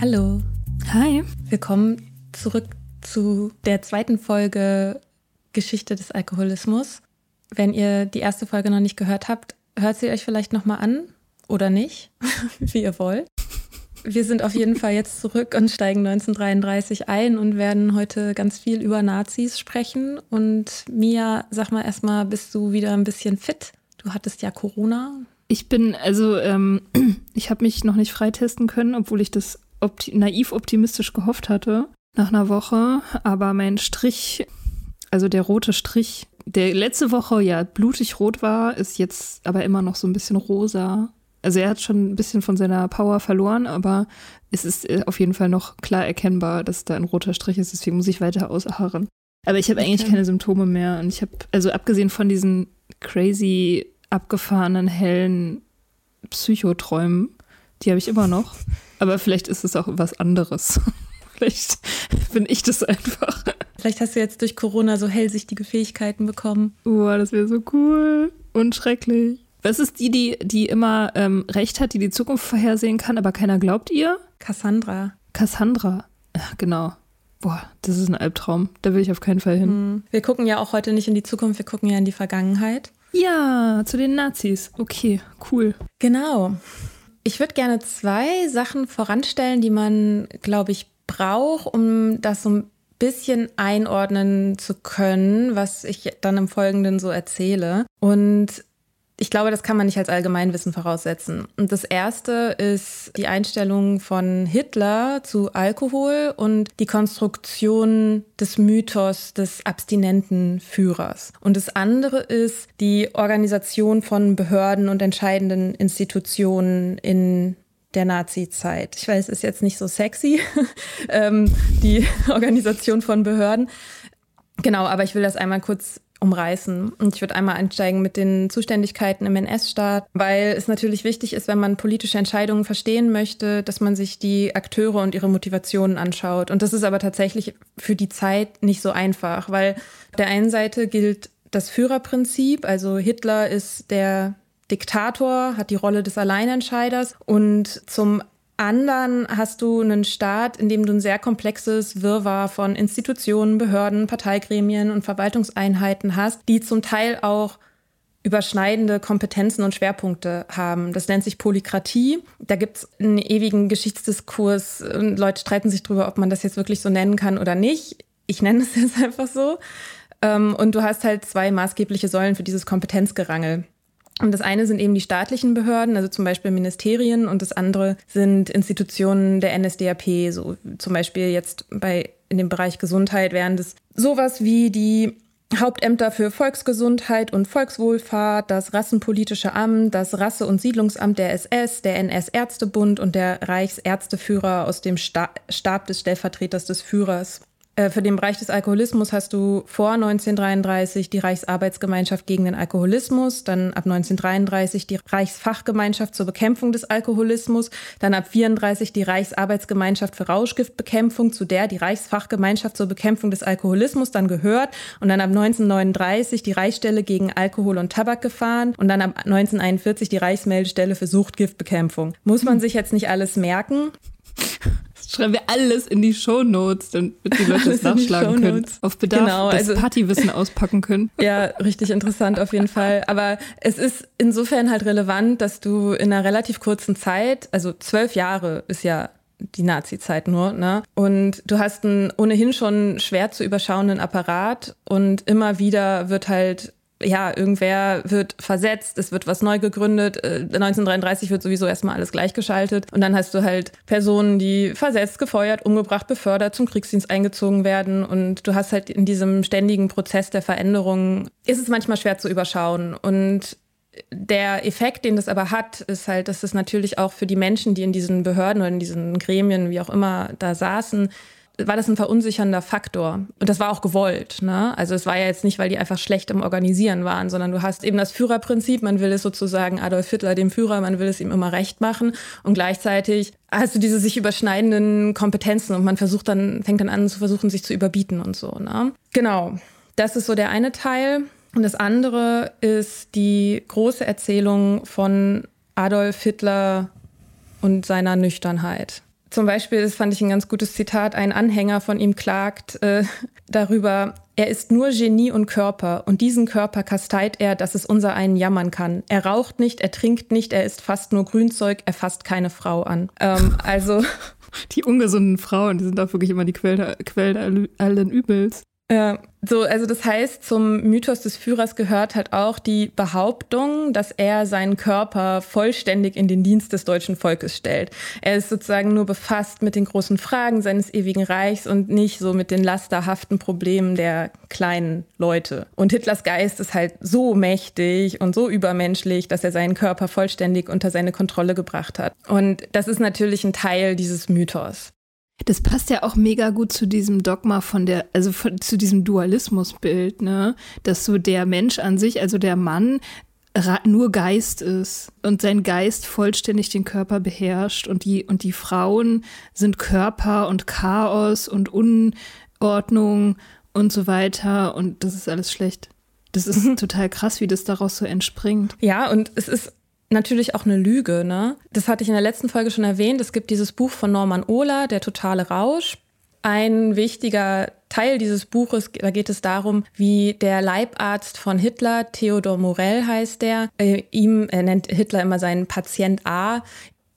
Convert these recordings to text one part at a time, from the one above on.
Hallo, Hi. willkommen zurück zu der zweiten Folge Geschichte des Alkoholismus. Wenn ihr die erste Folge noch nicht gehört habt, hört sie euch vielleicht nochmal an oder nicht, wie ihr wollt. Wir sind auf jeden Fall jetzt zurück und steigen 1933 ein und werden heute ganz viel über Nazis sprechen. Und Mia, sag mal erstmal, bist du wieder ein bisschen fit? Du hattest ja Corona. Ich bin, also, ähm, ich habe mich noch nicht freitesten können, obwohl ich das opti naiv optimistisch gehofft hatte nach einer Woche. Aber mein Strich, also der rote Strich, der letzte Woche ja blutig rot war, ist jetzt aber immer noch so ein bisschen rosa. Also er hat schon ein bisschen von seiner Power verloren, aber es ist äh, auf jeden Fall noch klar erkennbar, dass da ein roter Strich ist. Deswegen muss ich weiter ausharren. Aber ich habe eigentlich Okay. keine Symptome mehr. Und ich habe, also abgesehen von diesen crazy, abgefahrenen, hellen Psychoträumen, die habe ich immer noch. Aber vielleicht ist es auch was anderes. vielleicht bin ich das einfach. Vielleicht hast du jetzt durch Corona so hellsichtige Fähigkeiten bekommen. Boah, das wäre so cool und schrecklich. Was ist die, die, die immer ähm, recht hat, die die Zukunft vorhersehen kann, aber keiner glaubt ihr? Cassandra. Cassandra. Ja, genau. Boah, das ist ein Albtraum. Da will ich auf keinen Fall hin. Hm. Wir gucken ja auch heute nicht in die Zukunft, wir gucken ja in die Vergangenheit. Ja, zu den Nazis. Okay, cool. Genau. Ich würde gerne zwei Sachen voranstellen, die man, glaube ich, braucht, um das so ein bisschen einordnen zu können, was ich dann im Folgenden so erzähle. Und ich glaube, das kann man nicht als Allgemeinwissen voraussetzen. Und das erste ist die Einstellung von Hitler zu Alkohol und die Konstruktion des Mythos des abstinenten Führers. Und das andere ist die Organisation von Behörden und entscheidenden Institutionen in der Nazi-Zeit. Ich weiß, ist jetzt nicht so sexy, ähm, die Organisation von Behörden. Genau, aber ich will das einmal kurz umreißen. Und ich würde einmal einsteigen mit den Zuständigkeiten im NS-Staat, weil es natürlich wichtig ist, wenn man politische Entscheidungen verstehen möchte, dass man sich die Akteure und ihre Motivationen anschaut. Und das ist aber tatsächlich für die Zeit nicht so einfach, weil auf der einen Seite gilt das Führerprinzip, also Hitler ist der Diktator, hat die Rolle des Alleinentscheiders und zum anderen hast du einen Staat, in dem du ein sehr komplexes Wirrwarr von Institutionen, Behörden, Parteigremien und Verwaltungseinheiten hast, die zum Teil auch überschneidende Kompetenzen und Schwerpunkte haben. Das nennt sich Polykratie. Da gibt es einen ewigen Geschichtsdiskurs. Leute streiten sich darüber, ob man das jetzt wirklich so nennen kann oder nicht. Ich nenne es jetzt einfach so. Ähm, und du hast halt zwei maßgebliche Säulen für dieses Kompetenzgerangel. Und das eine sind eben die staatlichen Behörden, also zum Beispiel Ministerien, und das andere sind Institutionen der NSDAP, so zum Beispiel jetzt bei in dem Bereich Gesundheit wären das sowas wie die Hauptämter für Volksgesundheit und Volkswohlfahrt, das Rassenpolitische Amt, das Rasse- und Siedlungsamt der SS, der NS-Ärztebund und der Reichsärzteführer aus dem Stab des Stellvertreters des Führers. Äh, für den Bereich des Alkoholismus hast du vor 1933 die Reichsarbeitsgemeinschaft gegen den Alkoholismus, dann ab 1933 die Reichsfachgemeinschaft zur Bekämpfung des Alkoholismus, dann ab 34 die Reichsarbeitsgemeinschaft für Rauschgiftbekämpfung, zu der die Reichsfachgemeinschaft zur Bekämpfung des Alkoholismus dann gehört und dann ab 1939 die Reichsstelle gegen Alkohol und Tabak gefahren und dann ab 1941 die Reichsmeldestelle für Suchtgiftbekämpfung. Muss man sich jetzt nicht alles merken? Schreiben wir alles in die Shownotes, damit die Leute es nachschlagen können. Auf Bedarf genau, das also, Partywissen auspacken können. Ja, richtig interessant auf jeden Fall. Aber es ist insofern halt relevant, dass du in einer relativ kurzen Zeit, also zwölf Jahre ist ja die Nazi-Zeit nur, ne? Und du hast einen ohnehin schon schwer zu überschauenden Apparat und immer wieder wird halt ja, irgendwer wird versetzt, es wird was neu gegründet. 1933 äh, wird sowieso erstmal alles gleichgeschaltet. Und dann hast du halt Personen, die versetzt, gefeuert, umgebracht, befördert, zum Kriegsdienst eingezogen werden. Und du hast halt in diesem ständigen Prozess der Veränderung, ist es manchmal schwer zu überschauen. Und der Effekt, den das aber hat, ist halt, dass es natürlich auch für die Menschen, die in diesen Behörden oder in diesen Gremien, wie auch immer, da saßen, war das ein verunsichernder Faktor. Und das war auch gewollt. Ne? Also es war ja jetzt nicht, weil die einfach schlecht im Organisieren waren, sondern du hast eben das Führerprinzip, man will es sozusagen Adolf Hitler, dem Führer, man will es ihm immer recht machen. Und gleichzeitig hast du diese sich überschneidenden Kompetenzen und man versucht dann, fängt dann an zu versuchen, sich zu überbieten und so. Ne? Genau. Das ist so der eine Teil. Und das andere ist die große Erzählung von Adolf Hitler und seiner Nüchternheit. Zum Beispiel, das fand ich ein ganz gutes Zitat, ein Anhänger von ihm klagt äh, darüber, er ist nur Genie und Körper und diesen Körper kasteit er, dass es unser einen jammern kann. Er raucht nicht, er trinkt nicht, er isst fast nur Grünzeug, er fasst keine Frau an. Ähm, also die ungesunden Frauen, die sind auch wirklich immer die Quelle, Quelle allen Übels. Ja, so, also das heißt, zum Mythos des Führers gehört halt auch die Behauptung, dass er seinen Körper vollständig in den Dienst des deutschen Volkes stellt. Er ist sozusagen nur befasst mit den großen Fragen seines ewigen Reichs und nicht so mit den lasterhaften Problemen der kleinen Leute. Und Hitlers Geist ist halt so mächtig und so übermenschlich, dass er seinen Körper vollständig unter seine Kontrolle gebracht hat. Und das ist natürlich ein Teil dieses Mythos. Das passt ja auch mega gut zu diesem Dogma von der, also von, zu diesem Dualismusbild, ne? Dass so der Mensch an sich, also der Mann, nur Geist ist und sein Geist vollständig den Körper beherrscht und die, und die Frauen sind Körper und Chaos und Unordnung und so weiter und das ist alles schlecht. Das ist mhm. total krass, wie das daraus so entspringt. Ja, und es ist natürlich auch eine Lüge. Ne? Das hatte ich in der letzten Folge schon erwähnt. Es gibt dieses Buch von Norman Ohler, Der totale Rausch. Ein wichtiger Teil dieses Buches, da geht es darum, wie der Leibarzt von Hitler, Theodor Morell heißt der, äh, ihm, er nennt Hitler immer seinen Patient A,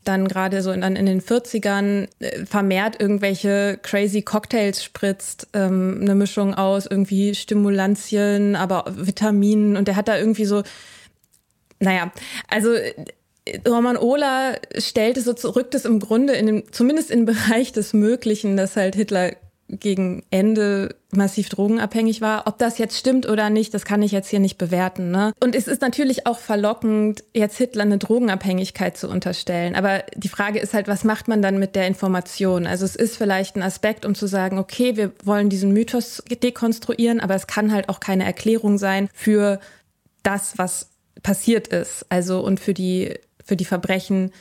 dann gerade so in, in den 40ern äh, vermehrt irgendwelche crazy Cocktails spritzt, ähm, eine Mischung aus irgendwie Stimulantien, aber Vitaminen und der hat da irgendwie so naja, also Roman Ohler stellt es so, rückt es im Grunde in dem, zumindest im Bereich des Möglichen, dass halt Hitler gegen Ende massiv drogenabhängig war. Ob das jetzt stimmt oder nicht, das kann ich jetzt hier nicht bewerten. Ne? Und es ist natürlich auch verlockend, jetzt Hitler eine Drogenabhängigkeit zu unterstellen. Aber die Frage ist halt, was macht man dann mit der Information? Also es ist vielleicht ein Aspekt, um zu sagen, okay, wir wollen diesen Mythos dekonstruieren, aber es kann halt auch keine Erklärung sein für das, was passiert ist. Also und für die, für die Verbrechen,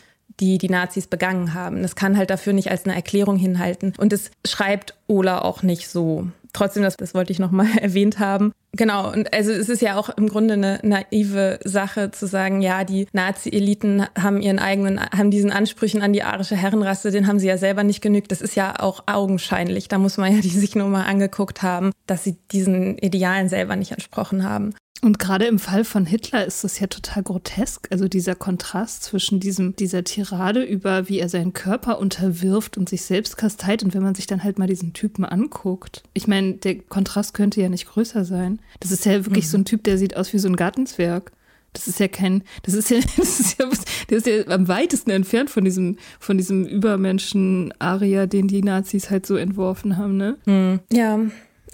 die die Nazis begangen haben. Das kann halt dafür nicht als eine Erklärung hinhalten. Und es schreibt Ola auch nicht so. trotzdem, das, das wollte ich nochmal erwähnt haben. Genau, und also es ist ja auch im Grunde eine naive Sache zu sagen, ja, die Nazi-Eliten haben ihren eigenen, haben diesen Ansprüchen an die arische Herrenrasse, den haben sie ja selber nicht genügt. Das ist ja auch augenscheinlich. Da muss man ja die sich nur mal angeguckt haben, dass sie diesen Idealen selber nicht entsprochen haben. Und gerade im Fall von Hitler ist das ja total grotesk. Also dieser Kontrast zwischen diesem, dieser Tirade über, wie er seinen Körper unterwirft und sich selbst kasteit. Und wenn man sich dann halt mal diesen Typen anguckt. Ich meine, der Kontrast könnte ja nicht größer sein. Das ist ja wirklich mhm. so ein Typ, der sieht aus wie so ein Gartenzwerg. Das ist ja kein, das ist ja, das ist ja, der ist ja am weitesten entfernt von diesem, von diesem Übermenschen-Aria, den die Nazis halt so entworfen haben, ne? Mhm. Ja,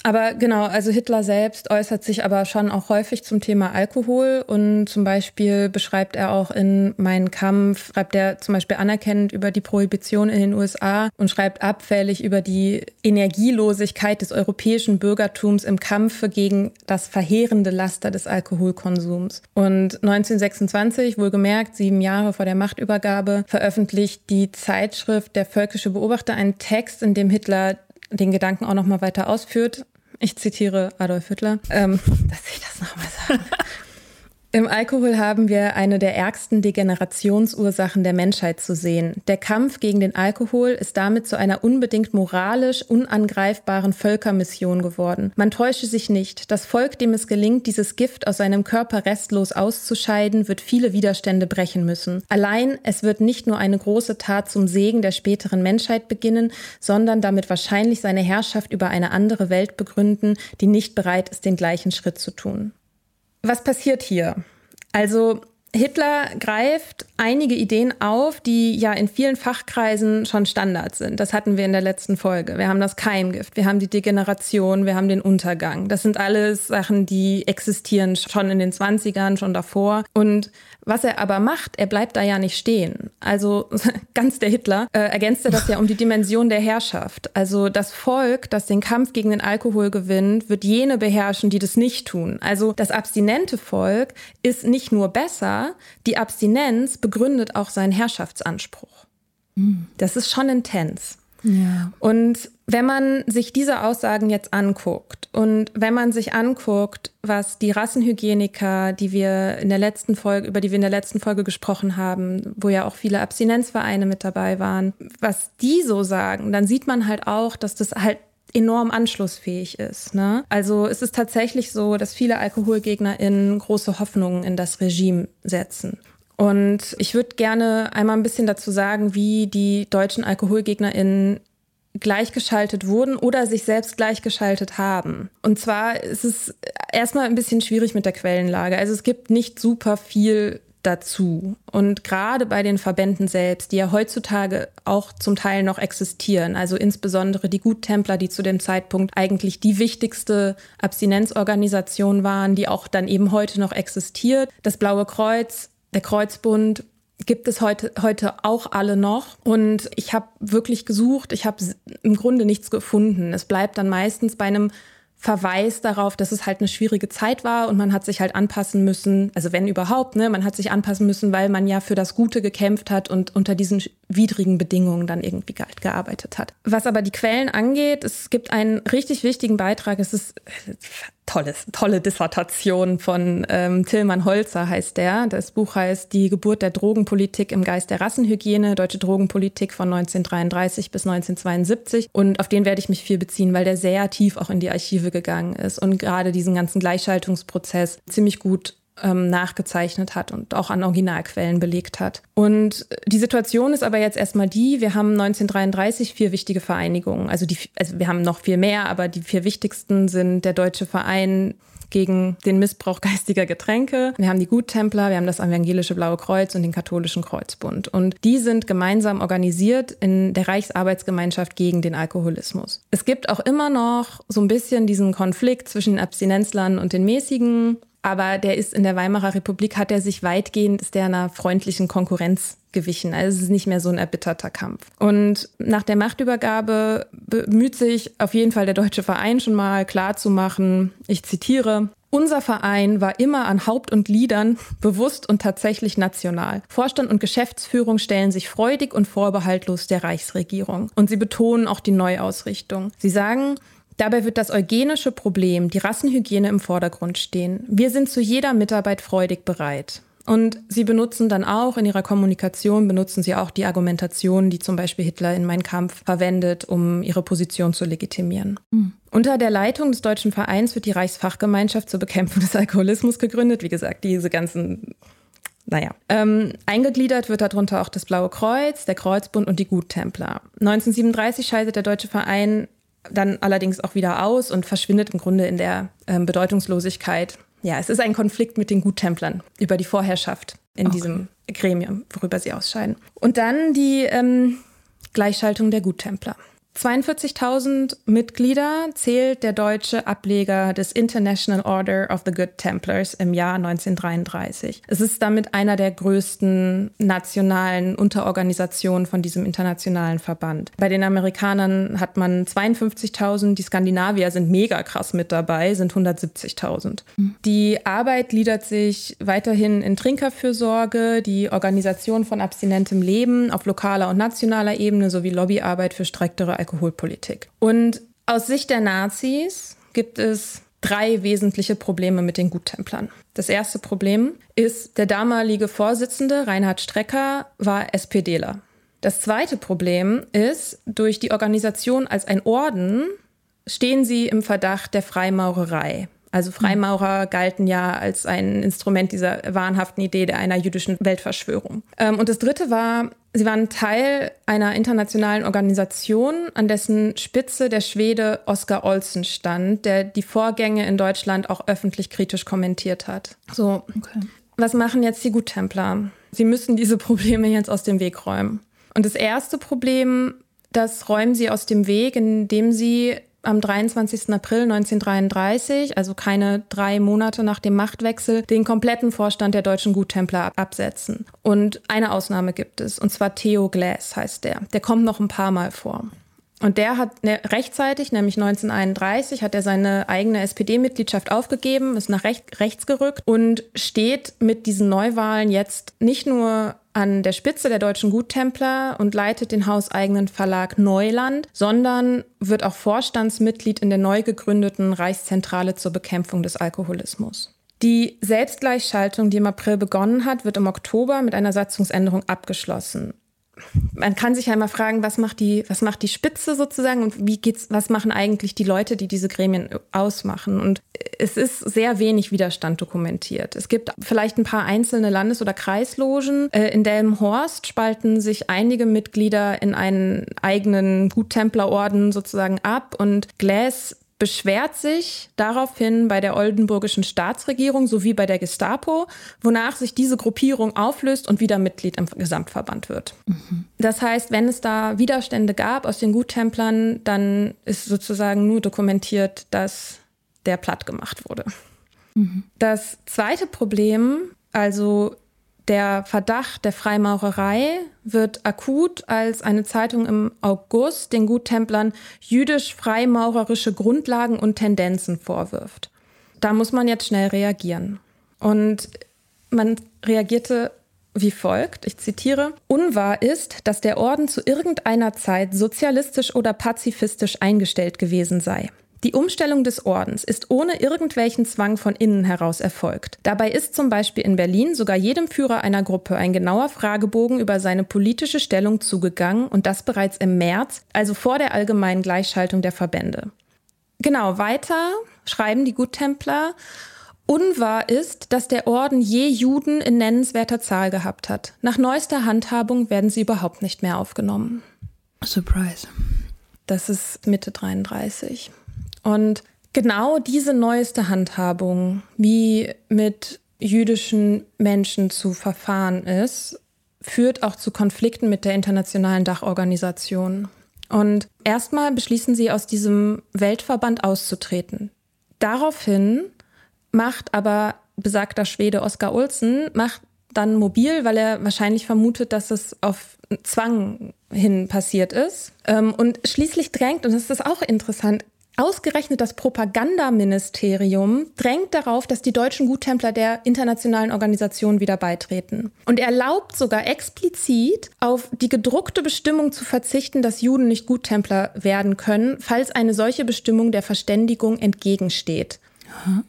aber genau, also Hitler selbst äußert sich aber schon auch häufig zum Thema Alkohol und zum Beispiel beschreibt er auch in Mein Kampf, schreibt er zum Beispiel anerkennend über die Prohibition in den USA und schreibt abfällig über die Energielosigkeit des europäischen Bürgertums im Kampfe gegen das verheerende Laster des Alkoholkonsums. Und 1926, wohlgemerkt, sieben Jahre vor der Machtübergabe, veröffentlicht die Zeitschrift Der Völkische Beobachter einen Text, in dem Hitler den Gedanken auch noch mal weiter ausführt. Ich zitiere Adolf Hitler, ähm, dass ich das nochmal sage. Im Alkohol haben wir eine der ärgsten Degenerationsursachen der Menschheit zu sehen. Der Kampf gegen den Alkohol ist damit zu einer unbedingt moralisch unangreifbaren Völkermission geworden. Man täusche sich nicht. Das Volk, dem es gelingt, dieses Gift aus seinem Körper restlos auszuscheiden, wird viele Widerstände brechen müssen. Allein, es wird nicht nur eine große Tat zum Segen der späteren Menschheit beginnen, sondern damit wahrscheinlich seine Herrschaft über eine andere Welt begründen, die nicht bereit ist, den gleichen Schritt zu tun. Was passiert hier? Also Hitler greift einige Ideen auf, die ja in vielen Fachkreisen schon Standard sind. Das hatten wir in der letzten Folge. Wir haben das Keimgift, wir haben die Degeneration, wir haben den Untergang. Das sind alles Sachen, die existieren schon in den 20ern, schon davor. Und was er aber macht, er bleibt da ja nicht stehen. Also ganz der Hitler äh, ergänzt er das ja um die Dimension der Herrschaft. Also das Volk, das den Kampf gegen den Alkohol gewinnt, wird jene beherrschen, die das nicht tun. Also das abstinente Volk ist nicht nur besser, die Abstinenz begründet auch seinen Herrschaftsanspruch. Mhm. Das ist schon intens. Ja. Und wenn man sich diese Aussagen jetzt anguckt und wenn man sich anguckt, was die Rassenhygieniker, die wir in der letzten Folge, über die wir in der letzten Folge gesprochen haben, wo ja auch viele Abstinenzvereine mit dabei waren, was die so sagen, dann sieht man halt auch, dass das halt enorm anschlussfähig ist. Ne? Also es ist tatsächlich so, dass viele AlkoholgegnerInnen große Hoffnungen in das Regime setzen. Und ich würde gerne einmal ein bisschen dazu sagen, wie die deutschen AlkoholgegnerInnen gleichgeschaltet wurden oder sich selbst gleichgeschaltet haben. Und zwar ist es erstmal ein bisschen schwierig mit der Quellenlage. Also es gibt nicht super viel dazu. Und gerade bei den Verbänden selbst, die ja heutzutage auch zum Teil noch existieren, also insbesondere die Guttempler, die zu dem Zeitpunkt eigentlich die wichtigste Abstinenzorganisation waren, die auch dann eben heute noch existiert, das Blaue Kreuz, der Kreuzbund gibt es heute, heute auch alle noch. Und ich habe wirklich gesucht, ich habe im Grunde nichts gefunden. Es bleibt dann meistens bei einem Verweis darauf, dass es halt eine schwierige Zeit war und man hat sich halt anpassen müssen, also wenn überhaupt, ne, man hat sich anpassen müssen, weil man ja für das Gute gekämpft hat und unter diesen widrigen Bedingungen dann irgendwie gearbeitet hat. Was aber die Quellen angeht, es gibt einen richtig wichtigen Beitrag, es ist tolles, tolle Dissertation von ähm, Tillmann Holzer heißt der. Das Buch heißt Die Geburt der Drogenpolitik im Geist der Rassenhygiene, deutsche Drogenpolitik von 1933 bis 1972. Und auf den werde ich mich viel beziehen, weil der sehr tief auch in die Archive gegangen ist und gerade diesen ganzen Gleichschaltungsprozess ziemlich gut ähm, nachgezeichnet hat und auch an Originalquellen belegt hat. Und die Situation ist aber jetzt erstmal die, wir haben 1933 vier wichtige Vereinigungen. Also, die, also wir haben noch viel mehr, aber die vier wichtigsten sind der Deutsche Verein gegen den Missbrauch geistiger Getränke. Wir haben die Guttempler, wir haben das Evangelische Blaue Kreuz und den Katholischen Kreuzbund. Und die sind gemeinsam organisiert in der Reichsarbeitsgemeinschaft gegen den Alkoholismus. Es gibt auch immer noch so ein bisschen diesen Konflikt zwischen den Abstinenzlern und den mäßigen aber der ist in der Weimarer Republik, hat er sich weitgehend, ist der einer freundlichen Konkurrenz gewichen. Also es ist nicht mehr so ein erbitterter Kampf. Und nach der Machtübergabe bemüht sich auf jeden Fall der Deutsche Verein schon mal klarzumachen, ich zitiere, unser Verein war immer an Haupt und Gliedern bewusst und tatsächlich national. Vorstand und Geschäftsführung stellen sich freudig und vorbehaltlos der Reichsregierung. Und sie betonen auch die Neuausrichtung. Sie sagen, Dabei wird das eugenische Problem, die Rassenhygiene im Vordergrund stehen. Wir sind zu jeder Mitarbeit freudig bereit. Und sie benutzen dann auch in ihrer Kommunikation, benutzen sie auch die Argumentation, die zum Beispiel Hitler in Mein Kampf verwendet, um ihre Position zu legitimieren. Mhm. Unter der Leitung des Deutschen Vereins wird die Reichsfachgemeinschaft zur Bekämpfung des Alkoholismus gegründet. Wie gesagt, diese ganzen naja, ähm, eingegliedert wird darunter auch das Blaue Kreuz, der Kreuzbund und die Guttempler. 1937 scheidet der Deutsche Verein dann allerdings auch wieder aus und verschwindet im Grunde in der ähm, Bedeutungslosigkeit. Ja, es ist ein Konflikt mit den Guttemplern über die Vorherrschaft in okay. diesem Gremium, worüber sie ausscheiden. Und dann die ähm, Gleichschaltung der Guttempler. 42.000 Mitglieder zählt der deutsche Ableger des International Order of the Good Templars im Jahr 1933. Es ist damit einer der größten nationalen Unterorganisationen von diesem internationalen Verband. Bei den Amerikanern hat man 52.000, die Skandinavier sind mega krass mit dabei, sind 170.000. Mhm. Die Arbeit gliedert sich weiterhin in Trinkerfürsorge, die Organisation von abstinentem Leben auf lokaler und nationaler Ebene sowie Lobbyarbeit für striktere Alkoholpolitik. Und aus Sicht der Nazis gibt es drei wesentliche Probleme mit den Guttemplern. Das erste Problem ist, der damalige Vorsitzende Reinhard Strecker war SPDler. Das zweite Problem ist, durch die Organisation als ein Orden stehen sie im Verdacht der Freimaurerei. Also Freimaurer galten ja als ein Instrument dieser wahnhaften Idee der einer jüdischen Weltverschwörung. Ähm, und das dritte war, sie waren Teil einer internationalen Organisation, an dessen Spitze der Schwede Oskar Olsen stand, der die Vorgänge in Deutschland auch öffentlich kritisch kommentiert hat. So, okay. was machen jetzt die Guttempler? Sie müssen diese Probleme jetzt aus dem Weg räumen. Und das erste Problem, das räumen sie aus dem Weg, indem sie am 23. April 1933, also keine drei Monate nach dem Machtwechsel, den kompletten Vorstand der deutschen Guttempler absetzen. Und eine Ausnahme gibt es, und zwar Theo Glass heißt der. Der kommt noch ein paar Mal vor. Und der hat ne, rechtzeitig, nämlich 1931, hat er seine eigene SPD-Mitgliedschaft aufgegeben, ist nach recht, rechts gerückt und steht mit diesen Neuwahlen jetzt nicht nur an der Spitze der deutschen Guttempler und leitet den hauseigenen Verlag Neuland, sondern wird auch Vorstandsmitglied in der neu gegründeten Reichszentrale zur Bekämpfung des Alkoholismus. Die Selbstgleichschaltung, die im April begonnen hat, wird im Oktober mit einer Satzungsänderung abgeschlossen man kann sich ja immer fragen, was macht die, was macht die Spitze sozusagen und wie geht's, was machen eigentlich die Leute, die diese Gremien ausmachen? Und es ist sehr wenig Widerstand dokumentiert. Es gibt vielleicht ein paar einzelne Landes- oder Kreislogen. Äh, in Delmenhorst spalten sich einige Mitglieder in einen eigenen Guttemplerorden sozusagen ab und Glass beschwert sich daraufhin bei der oldenburgischen Staatsregierung sowie bei der Gestapo, wonach sich diese Gruppierung auflöst und wieder Mitglied im Gesamtverband wird. Mhm. Das heißt, wenn es da Widerstände gab aus den Guttemplern, dann ist sozusagen nur dokumentiert, dass der platt gemacht wurde. Mhm. Das zweite Problem, also der Verdacht der Freimaurerei wird akut, als eine Zeitung im August den Guttemplern jüdisch-freimaurerische Grundlagen und Tendenzen vorwirft. Da muss man jetzt schnell reagieren. Und man reagierte wie folgt, ich zitiere, Unwahr ist, dass der Orden zu irgendeiner Zeit sozialistisch oder pazifistisch eingestellt gewesen sei. Die Umstellung des Ordens ist ohne irgendwelchen Zwang von innen heraus erfolgt. Dabei ist zum Beispiel in Berlin sogar jedem Führer einer Gruppe ein genauer Fragebogen über seine politische Stellung zugegangen und das bereits im März, also vor der allgemeinen Gleichschaltung der Verbände. Genau, weiter schreiben die Guttempler. Unwahr ist, dass der Orden je Juden in nennenswerter Zahl gehabt hat. Nach neuester Handhabung werden sie überhaupt nicht mehr aufgenommen. Surprise. Das ist Mitte 33. Und genau diese neueste Handhabung, wie mit jüdischen Menschen zu verfahren ist, führt auch zu Konflikten mit der internationalen Dachorganisation. Und erstmal beschließen sie, aus diesem Weltverband auszutreten. Daraufhin macht aber besagter Schwede Oskar Olsen, macht dann mobil, weil er wahrscheinlich vermutet, dass es auf Zwang hin passiert ist. Ähm, und schließlich drängt, und das ist auch interessant, Ausgerechnet das Propagandaministerium drängt darauf, dass die deutschen Guttempler der internationalen Organisation wieder beitreten. Und erlaubt sogar explizit auf die gedruckte Bestimmung zu verzichten, dass Juden nicht Guttempler werden können, falls eine solche Bestimmung der Verständigung entgegensteht.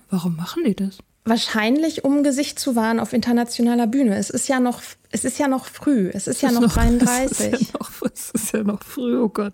Warum machen die das? Wahrscheinlich, um Gesicht zu wahren auf internationaler Bühne. Es ist ja noch, es ist ja noch früh. Es ist ja noch 33. Es ist ja noch, es ist ja noch früh, oh Gott.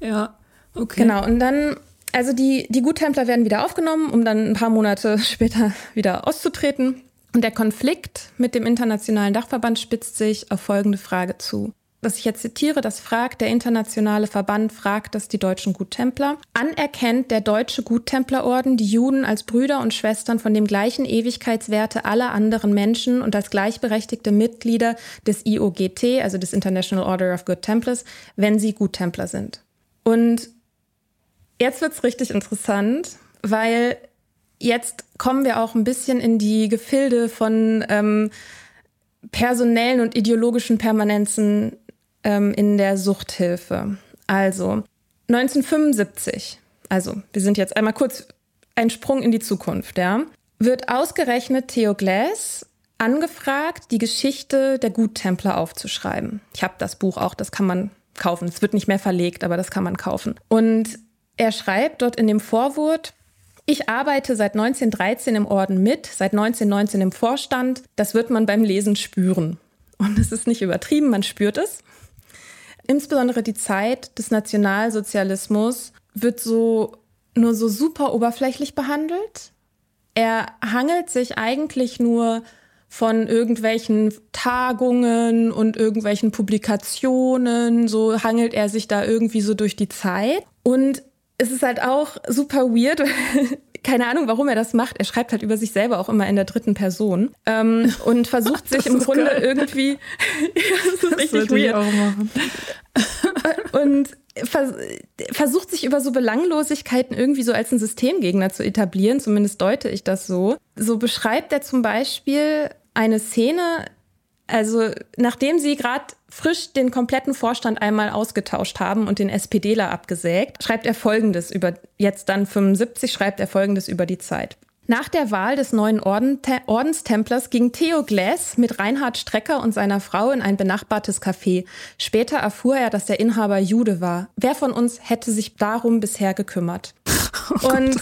Ja, okay. Genau, und dann also die, die Guttempler werden wieder aufgenommen, um dann ein paar Monate später wieder auszutreten. Und der Konflikt mit dem internationalen Dachverband spitzt sich auf folgende Frage zu. Was ich jetzt zitiere, das fragt der internationale Verband, fragt das die deutschen Guttempler. Anerkennt der deutsche Guttemplerorden die Juden als Brüder und Schwestern von dem gleichen Ewigkeitswerte aller anderen Menschen und als gleichberechtigte Mitglieder des IOGT, also des International Order of Good Templars, wenn sie Guttempler sind. Und Jetzt wird es richtig interessant, weil jetzt kommen wir auch ein bisschen in die Gefilde von ähm, personellen und ideologischen Permanenzen ähm, in der Suchthilfe. Also 1975, also wir sind jetzt einmal kurz ein Sprung in die Zukunft, ja, wird ausgerechnet Theo Glass angefragt, die Geschichte der Guttempler aufzuschreiben. Ich habe das Buch auch, das kann man kaufen. Es wird nicht mehr verlegt, aber das kann man kaufen. Und er schreibt dort in dem Vorwort, ich arbeite seit 1913 im Orden mit, seit 1919 im Vorstand. Das wird man beim Lesen spüren. Und es ist nicht übertrieben, man spürt es. Insbesondere die Zeit des Nationalsozialismus wird so nur so super oberflächlich behandelt. Er hangelt sich eigentlich nur von irgendwelchen Tagungen und irgendwelchen Publikationen, so hangelt er sich da irgendwie so durch die Zeit. Und es ist halt auch super weird. Keine Ahnung, warum er das macht. Er schreibt halt über sich selber auch immer in der dritten Person ähm, und versucht sich im Grunde geil. irgendwie. das ist das richtig weird. auch machen. und vers versucht sich über so Belanglosigkeiten irgendwie so als ein Systemgegner zu etablieren. Zumindest deute ich das so. So beschreibt er zum Beispiel eine Szene, also nachdem sie gerade frisch den kompletten Vorstand einmal ausgetauscht haben und den SPDler abgesägt, schreibt er Folgendes über, jetzt dann 75, schreibt er Folgendes über die Zeit. Nach der Wahl des neuen Orden, Ordenstemplers ging Theo Glass mit Reinhard Strecker und seiner Frau in ein benachbartes Café. Später erfuhr er, dass der Inhaber Jude war. Wer von uns hätte sich darum bisher gekümmert? Oh und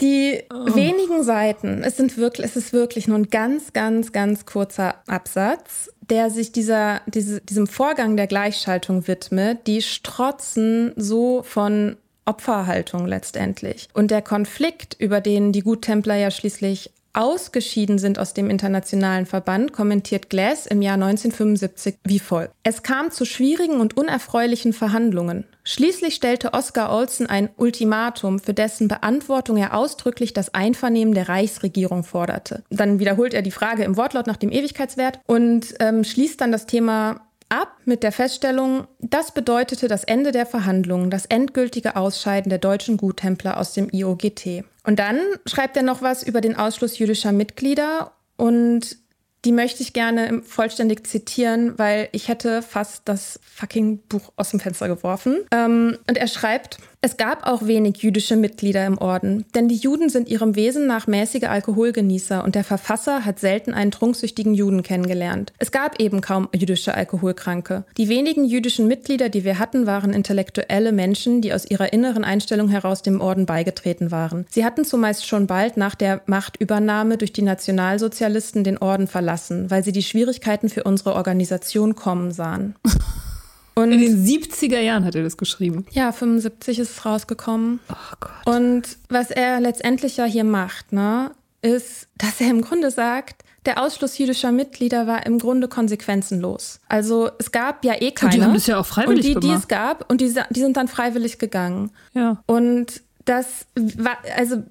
die oh. wenigen Seiten, es sind wirklich, es ist wirklich nur ein ganz, ganz, ganz kurzer Absatz, der sich dieser, diese, diesem Vorgang der Gleichschaltung widmet, die strotzen so von Opferhaltung letztendlich. Und der Konflikt, über den die Guttempler ja schließlich ausgeschieden sind aus dem internationalen Verband, kommentiert Glass im Jahr 1975 wie folgt. Es kam zu schwierigen und unerfreulichen Verhandlungen. Schließlich stellte Oskar Olsen ein Ultimatum, für dessen Beantwortung er ausdrücklich das Einvernehmen der Reichsregierung forderte. Dann wiederholt er die Frage im Wortlaut nach dem Ewigkeitswert und ähm, schließt dann das Thema ab mit der Feststellung, das bedeutete das Ende der Verhandlungen, das endgültige Ausscheiden der deutschen Guttempler aus dem IOGT. Und dann schreibt er noch was über den Ausschluss jüdischer Mitglieder und die möchte ich gerne vollständig zitieren, weil ich hätte fast das fucking Buch aus dem Fenster geworfen. Ähm, und er schreibt, es gab auch wenig jüdische Mitglieder im Orden, denn die Juden sind ihrem Wesen nach mäßige Alkoholgenießer und der Verfasser hat selten einen trunksüchtigen Juden kennengelernt. Es gab eben kaum jüdische Alkoholkranke. Die wenigen jüdischen Mitglieder, die wir hatten, waren intellektuelle Menschen, die aus ihrer inneren Einstellung heraus dem Orden beigetreten waren. Sie hatten zumeist schon bald nach der Machtübernahme durch die Nationalsozialisten den Orden verlassen, weil sie die Schwierigkeiten für unsere Organisation kommen sahen. Und in den 70er Jahren hat er das geschrieben. Ja, 75 ist es rausgekommen. Oh Gott. Und was er letztendlich ja hier macht, ne, ist, dass er im Grunde sagt, der Ausschluss jüdischer Mitglieder war im Grunde konsequenzenlos. Also es gab ja eh keine. Und die haben das ja auch freiwillig und die, gemacht. die es gab, und die, die sind dann freiwillig gegangen. Ja. Und das war, also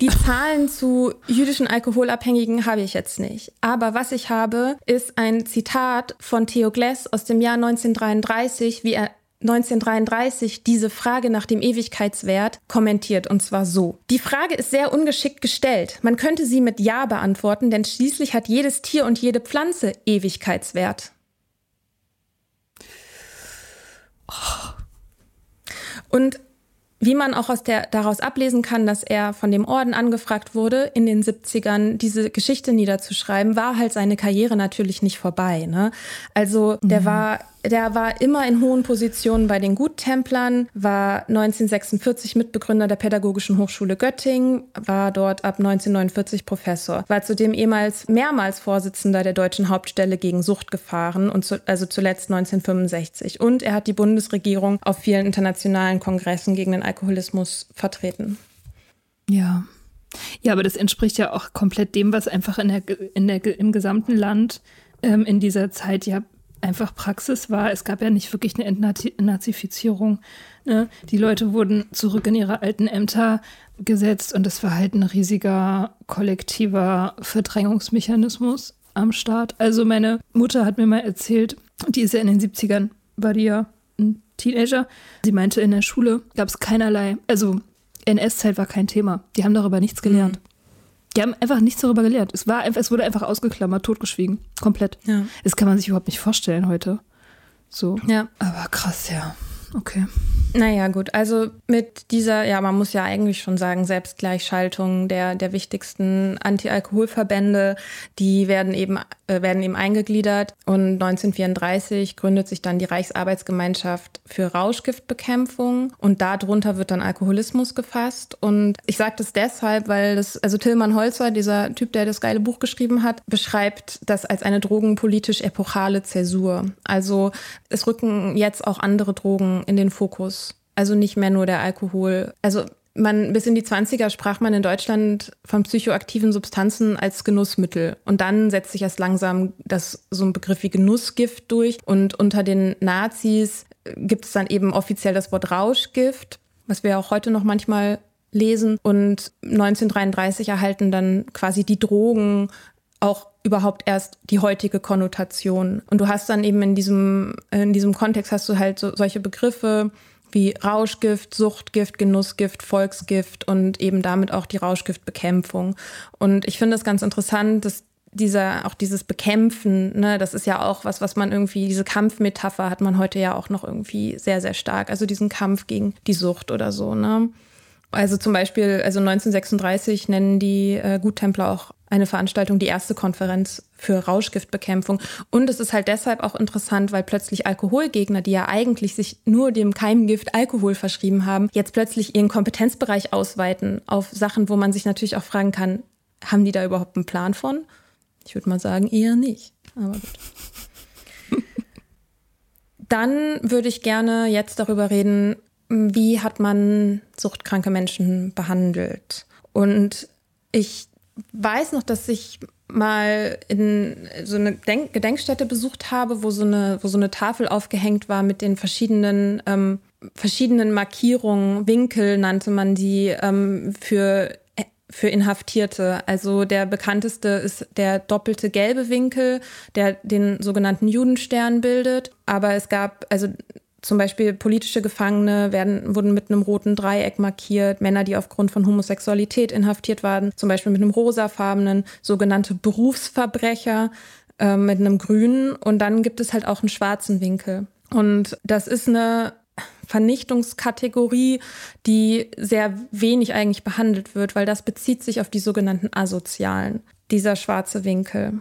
die Zahlen zu jüdischen Alkoholabhängigen habe ich jetzt nicht. Aber was ich habe, ist ein Zitat von Theo Glass aus dem Jahr 1933, wie er 1933 diese Frage nach dem Ewigkeitswert kommentiert, und zwar so. Die Frage ist sehr ungeschickt gestellt. Man könnte sie mit Ja beantworten, denn schließlich hat jedes Tier und jede Pflanze Ewigkeitswert. Und wie man auch aus der, daraus ablesen kann, dass er von dem Orden angefragt wurde, in den 70ern diese Geschichte niederzuschreiben, war halt seine Karriere natürlich nicht vorbei. Ne? Also der mhm. war der war immer in hohen Positionen bei den Guttemplern, war 1946 Mitbegründer der Pädagogischen Hochschule Göttingen, war dort ab 1949 Professor, war zudem ehemals mehrmals Vorsitzender der deutschen Hauptstelle gegen Suchtgefahren und zu, also zuletzt 1965. Und er hat die Bundesregierung auf vielen internationalen Kongressen gegen den Alkoholismus vertreten. Ja. Ja, aber das entspricht ja auch komplett dem, was einfach in der, in der, im gesamten Land ähm, in dieser Zeit ja einfach Praxis war. Es gab ja nicht wirklich eine Entnazifizierung. Ne? Die Leute wurden zurück in ihre alten Ämter gesetzt und es war halt ein riesiger kollektiver Verdrängungsmechanismus am Start. Also meine Mutter hat mir mal erzählt, die ist ja in den 70ern, war die ja Teenager. Sie meinte, in der Schule gab es keinerlei, also NS-Zeit war kein Thema. Die haben darüber nichts gelernt. Mhm. Die haben einfach nichts darüber gelernt. Es, war einfach, es wurde einfach ausgeklammert, totgeschwiegen. Komplett. Ja. Das kann man sich überhaupt nicht vorstellen heute. So. Ja. Aber krass, ja. Okay. Naja, gut. Also mit dieser, ja, man muss ja eigentlich schon sagen, Selbstgleichschaltung der, der wichtigsten Anti-Alkohol-Verbände, die werden eben, äh, werden eben eingegliedert. Und 1934 gründet sich dann die Reichsarbeitsgemeinschaft für Rauschgiftbekämpfung. Und darunter wird dann Alkoholismus gefasst. Und ich sage das deshalb, weil das, also Tillmann Holzer, dieser Typ, der das geile Buch geschrieben hat, beschreibt das als eine drogenpolitisch epochale Zäsur. Also es rücken jetzt auch andere Drogen in den Fokus. Also nicht mehr nur der Alkohol. Also man, bis in die 20er sprach man in Deutschland von psychoaktiven Substanzen als Genussmittel. Und dann setzt sich erst langsam das, so ein Begriff wie Genussgift durch. Und unter den Nazis gibt es dann eben offiziell das Wort Rauschgift, was wir auch heute noch manchmal lesen. Und 1933 erhalten dann quasi die Drogen auch überhaupt erst die heutige Konnotation. Und du hast dann eben in diesem, in diesem Kontext hast du halt so, solche Begriffe wie Rauschgift, Suchtgift, Genussgift, Volksgift und eben damit auch die Rauschgiftbekämpfung. Und ich finde es ganz interessant, dass dieser, auch dieses Bekämpfen, ne, das ist ja auch was, was man irgendwie, diese Kampfmetapher hat man heute ja auch noch irgendwie sehr, sehr stark. Also diesen Kampf gegen die Sucht oder so, ne. Also zum Beispiel, also 1936 nennen die äh, Guttempler auch eine Veranstaltung, die erste Konferenz für Rauschgiftbekämpfung. Und es ist halt deshalb auch interessant, weil plötzlich Alkoholgegner, die ja eigentlich sich nur dem Keimgift Alkohol verschrieben haben, jetzt plötzlich ihren Kompetenzbereich ausweiten auf Sachen, wo man sich natürlich auch fragen kann, haben die da überhaupt einen Plan von? Ich würde mal sagen, eher nicht. Aber gut. Dann würde ich gerne jetzt darüber reden, wie hat man suchtkranke Menschen behandelt. Und ich weiß noch, dass ich mal in so eine Denk Gedenkstätte besucht habe, wo so eine, wo so eine Tafel aufgehängt war mit den verschiedenen, ähm, verschiedenen Markierungen, Winkel nannte man die ähm, für für Inhaftierte. Also der bekannteste ist der doppelte gelbe Winkel, der den sogenannten Judenstern bildet. Aber es gab, also zum Beispiel politische Gefangene werden, wurden mit einem roten Dreieck markiert, Männer, die aufgrund von Homosexualität inhaftiert waren, zum Beispiel mit einem rosafarbenen, sogenannte Berufsverbrecher äh, mit einem grünen und dann gibt es halt auch einen schwarzen Winkel. Und das ist eine Vernichtungskategorie, die sehr wenig eigentlich behandelt wird, weil das bezieht sich auf die sogenannten Asozialen, dieser schwarze Winkel.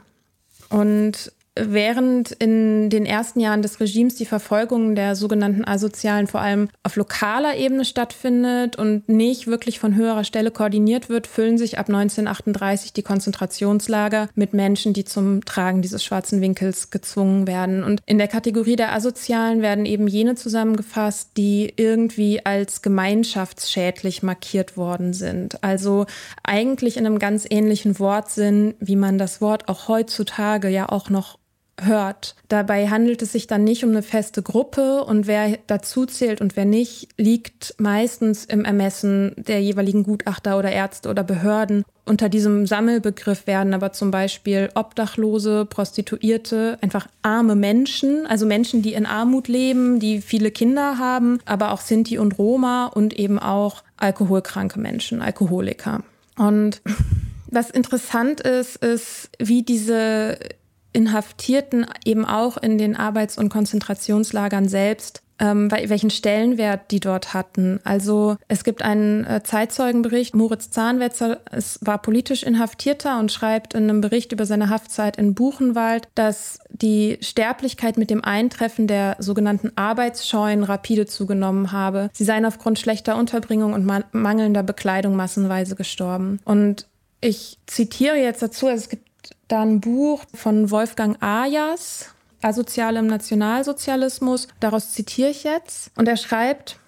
Und Während in den ersten Jahren des Regimes die Verfolgung der sogenannten Asozialen vor allem auf lokaler Ebene stattfindet und nicht wirklich von höherer Stelle koordiniert wird, füllen sich ab 1938 die Konzentrationslager mit Menschen, die zum Tragen dieses schwarzen Winkels gezwungen werden. Und in der Kategorie der Asozialen werden eben jene zusammengefasst, die irgendwie als gemeinschaftsschädlich markiert worden sind. Also eigentlich in einem ganz ähnlichen Wortsinn, wie man das Wort auch heutzutage ja auch noch hört. Dabei handelt es sich dann nicht um eine feste Gruppe und wer dazu zählt und wer nicht, liegt meistens im Ermessen der jeweiligen Gutachter oder Ärzte oder Behörden. Unter diesem Sammelbegriff werden aber zum Beispiel Obdachlose, Prostituierte, einfach arme Menschen, also Menschen, die in Armut leben, die viele Kinder haben, aber auch Sinti und Roma und eben auch alkoholkranke Menschen, Alkoholiker. Und was interessant ist, ist, wie diese Inhaftierten eben auch in den Arbeits- und Konzentrationslagern selbst ähm, welchen Stellenwert die dort hatten. Also es gibt einen äh, Zeitzeugenbericht, Moritz Zahnwetzer es war politisch Inhaftierter und schreibt in einem Bericht über seine Haftzeit in Buchenwald, dass die Sterblichkeit mit dem Eintreffen der sogenannten Arbeitsscheuen rapide zugenommen habe. Sie seien aufgrund schlechter Unterbringung und mangelnder Bekleidung massenweise gestorben. Und ich zitiere jetzt dazu, also es gibt da ein Buch von Wolfgang Ayas, Asoziale im Nationalsozialismus. Daraus zitiere ich jetzt. Und er schreibt,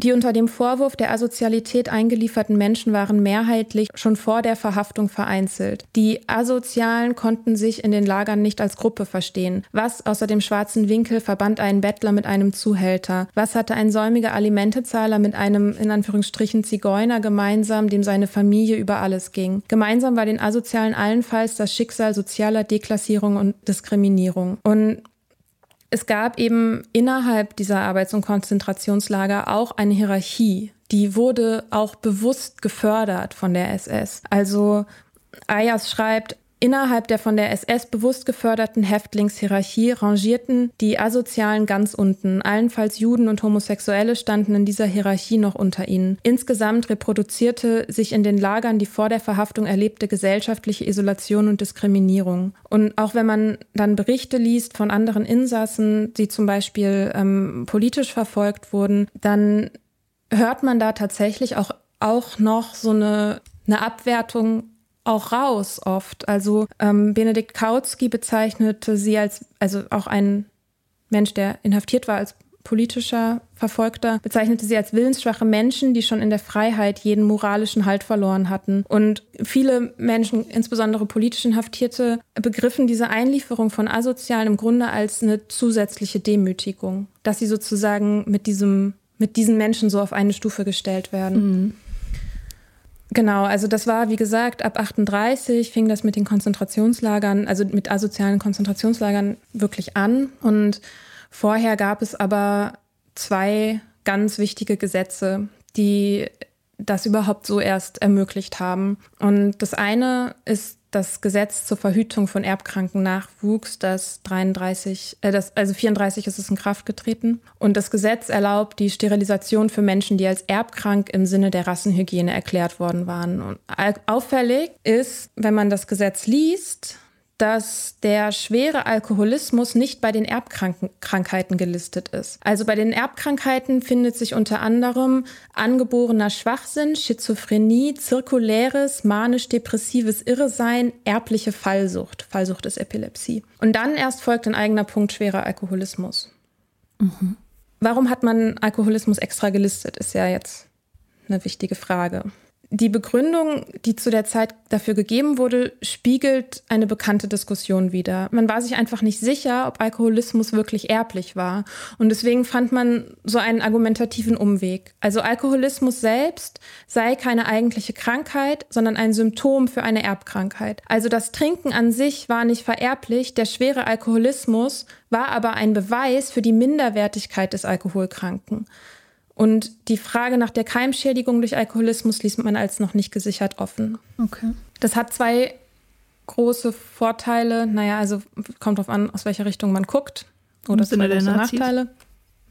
die unter dem Vorwurf der Asozialität eingelieferten Menschen waren mehrheitlich schon vor der Verhaftung vereinzelt. Die Asozialen konnten sich in den Lagern nicht als Gruppe verstehen. Was außer dem schwarzen Winkel verband einen Bettler mit einem Zuhälter? Was hatte ein säumiger Alimentezahler mit einem in Anführungsstrichen Zigeuner gemeinsam, dem seine Familie über alles ging? Gemeinsam war den Asozialen allenfalls das Schicksal sozialer Deklassierung und Diskriminierung. Und es gab eben innerhalb dieser Arbeits- und Konzentrationslager auch eine Hierarchie. Die wurde auch bewusst gefördert von der SS. Also Ayas schreibt, Innerhalb der von der SS bewusst geförderten Häftlingshierarchie rangierten die Asozialen ganz unten. Allenfalls Juden und Homosexuelle standen in dieser Hierarchie noch unter ihnen. Insgesamt reproduzierte sich in den Lagern die vor der Verhaftung erlebte gesellschaftliche Isolation und Diskriminierung. Und auch wenn man dann Berichte liest von anderen Insassen, die zum Beispiel ähm, politisch verfolgt wurden, dann hört man da tatsächlich auch, auch noch so eine, eine Abwertung auch raus oft. Also ähm, Benedikt Kautsky bezeichnete sie als, also auch ein Mensch, der inhaftiert war als politischer Verfolgter, bezeichnete sie als willensschwache Menschen, die schon in der Freiheit jeden moralischen Halt verloren hatten. Und viele Menschen, insbesondere politisch Inhaftierte, begriffen diese Einlieferung von Asozialen im Grunde als eine zusätzliche Demütigung, dass sie sozusagen mit diesem, mit diesen Menschen so auf eine Stufe gestellt werden. Mhm. Genau, also das war, wie gesagt, ab 38 fing das mit den Konzentrationslagern, also mit asozialen Konzentrationslagern wirklich an. Und vorher gab es aber zwei ganz wichtige Gesetze, die das überhaupt so erst ermöglicht haben. Und das eine ist das Gesetz zur Verhütung von erbkranken Nachwuchs, das 33, äh, das, also 34 ist es in Kraft getreten. Und das Gesetz erlaubt die Sterilisation für Menschen, die als erbkrank im Sinne der Rassenhygiene erklärt worden waren. Und auffällig ist, wenn man das Gesetz liest, dass der schwere Alkoholismus nicht bei den Erbkrankheiten gelistet ist. Also bei den Erbkrankheiten findet sich unter anderem angeborener Schwachsinn, Schizophrenie, zirkuläres, manisch-depressives Irresein, erbliche Fallsucht. Fallsucht ist Epilepsie. Und dann erst folgt ein eigener Punkt schwerer Alkoholismus. Mhm. Warum hat man Alkoholismus extra gelistet, ist ja jetzt eine wichtige Frage. Die Begründung, die zu der Zeit dafür gegeben wurde, spiegelt eine bekannte Diskussion wider. Man war sich einfach nicht sicher, ob Alkoholismus wirklich erblich war. Und deswegen fand man so einen argumentativen Umweg. Also Alkoholismus selbst sei keine eigentliche Krankheit, sondern ein Symptom für eine Erbkrankheit. Also das Trinken an sich war nicht vererblich, der schwere Alkoholismus war aber ein Beweis für die Minderwertigkeit des Alkoholkranken. Und die Frage nach der Keimschädigung durch Alkoholismus ließ man als noch nicht gesichert offen. Okay. Das hat zwei große Vorteile. Naja, also kommt darauf an, aus welcher Richtung man guckt. Oder zwei große Nachteile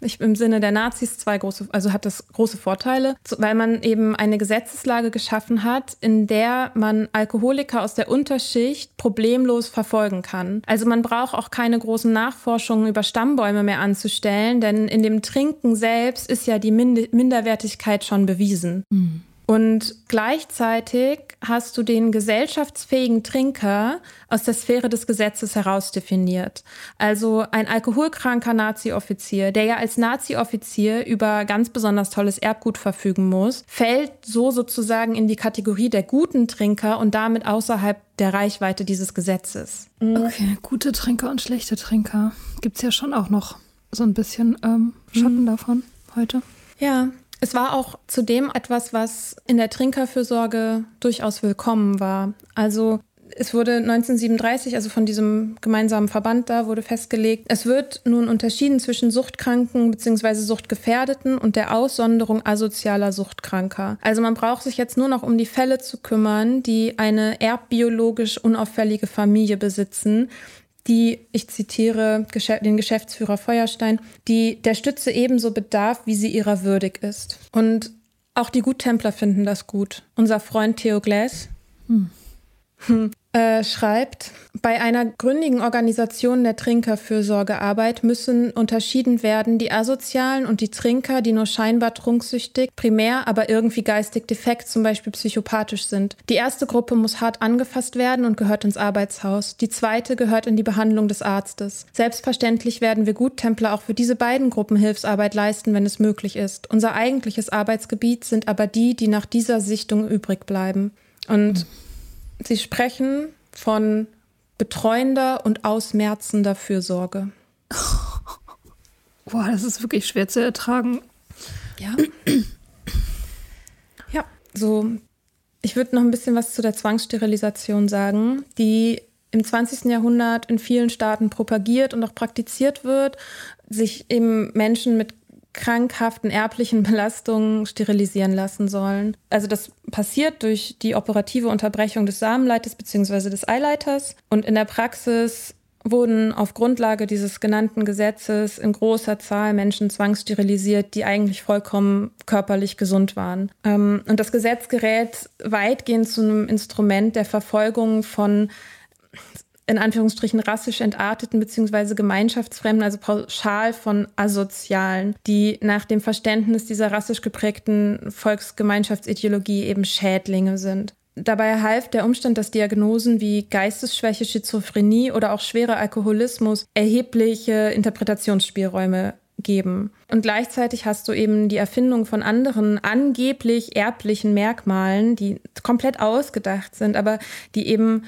ich, im Sinne der Nazis zwei große, also hat das große Vorteile, weil man eben eine Gesetzeslage geschaffen hat, in der man Alkoholiker aus der Unterschicht problemlos verfolgen kann. Also man braucht auch keine großen Nachforschungen über Stammbäume mehr anzustellen, denn in dem Trinken selbst ist ja die Minderwertigkeit schon bewiesen. Mhm. Und gleichzeitig hast du den gesellschaftsfähigen Trinker aus der Sphäre des Gesetzes herausdefiniert. Also ein alkoholkranker Nazi-Offizier, der ja als Nazi-Offizier über ganz besonders tolles Erbgut verfügen muss, fällt so sozusagen in die Kategorie der guten Trinker und damit außerhalb der Reichweite dieses Gesetzes. Okay, gute Trinker und schlechte Trinker. Gibt es ja schon auch noch so ein bisschen ähm, Schatten mhm. davon heute. Ja, es war auch zudem etwas, was in der Trinkerfürsorge durchaus willkommen war. Also es wurde 1937, also von diesem gemeinsamen Verband da, wurde festgelegt, es wird nun unterschieden zwischen Suchtkranken bzw. Suchtgefährdeten und der Aussonderung asozialer Suchtkranker. Also man braucht sich jetzt nur noch um die Fälle zu kümmern, die eine erbbiologisch unauffällige Familie besitzen, die, ich zitiere den Geschäftsführer Feuerstein, die der Stütze ebenso bedarf, wie sie ihrer würdig ist. Und auch die Guttempler finden das gut. Unser Freund Theo Glass hm. Äh, schreibt, bei einer gründigen Organisation der Trinkerfürsorgearbeit müssen unterschieden werden die Asozialen und die Trinker, die nur scheinbar trunksüchtig, primär aber irgendwie geistig defekt, zum Beispiel psychopathisch sind. Die erste Gruppe muss hart angefasst werden und gehört ins Arbeitshaus. Die zweite gehört in die Behandlung des Arztes. Selbstverständlich werden wir Guttempler auch für diese beiden Gruppen Hilfsarbeit leisten, wenn es möglich ist. Unser eigentliches Arbeitsgebiet sind aber die, die nach dieser Sichtung übrig bleiben. Und mhm. Sie sprechen von betreuender und ausmerzender Fürsorge. Boah, das ist wirklich schwer zu ertragen. Ja. ja, so. Ich würde noch ein bisschen was zu der Zwangssterilisation sagen, die im 20. Jahrhundert in vielen Staaten propagiert und auch praktiziert wird, sich eben Menschen mit krankhaften erblichen Belastungen sterilisieren lassen sollen. Also das passiert durch die operative Unterbrechung des Samenleites bzw. des Eileiters und in der Praxis wurden auf Grundlage dieses genannten Gesetzes in großer Zahl Menschen zwangssterilisiert, die eigentlich vollkommen körperlich gesund waren. Ähm, und das Gesetz gerät weitgehend zu einem Instrument der Verfolgung von in Anführungsstrichen rassisch entarteten bzw. gemeinschaftsfremden, also pauschal von Asozialen, die nach dem Verständnis dieser rassisch geprägten Volksgemeinschaftsideologie eben Schädlinge sind. Dabei half der Umstand, dass Diagnosen wie Geistesschwäche, Schizophrenie oder auch schwerer Alkoholismus erhebliche Interpretationsspielräume geben. Und gleichzeitig hast du eben die Erfindung von anderen angeblich erblichen Merkmalen, die komplett ausgedacht sind, aber die eben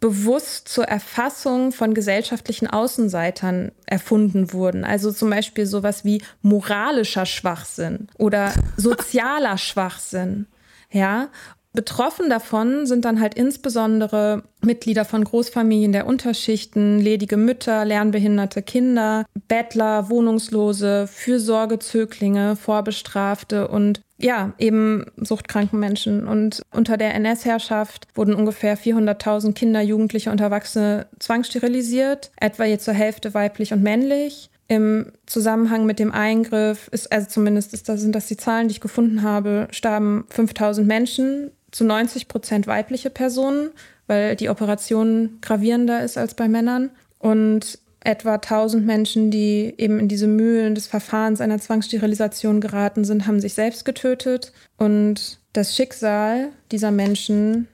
bewusst zur Erfassung von gesellschaftlichen Außenseitern erfunden wurden. Also zum Beispiel sowas wie moralischer Schwachsinn oder sozialer Schwachsinn. Ja, Betroffen davon sind dann halt insbesondere Mitglieder von Großfamilien der Unterschichten, ledige Mütter, lernbehinderte Kinder, Bettler, Wohnungslose, Fürsorgezöglinge, Vorbestrafte und ja, eben suchtkranken Menschen. Und unter der NS-Herrschaft wurden ungefähr 400.000 Kinder, Jugendliche und Erwachsene zwangssterilisiert, etwa je zur Hälfte weiblich und männlich. Im Zusammenhang mit dem Eingriff ist, also zumindest ist das, sind das die Zahlen, die ich gefunden habe, starben 5000 Menschen, zu 90 Prozent weibliche Personen, weil die Operation gravierender ist als bei Männern. Und etwa 1000 Menschen, die eben in diese Mühlen des Verfahrens einer Zwangssterilisation geraten sind, haben sich selbst getötet. Und das Schicksal dieser Menschen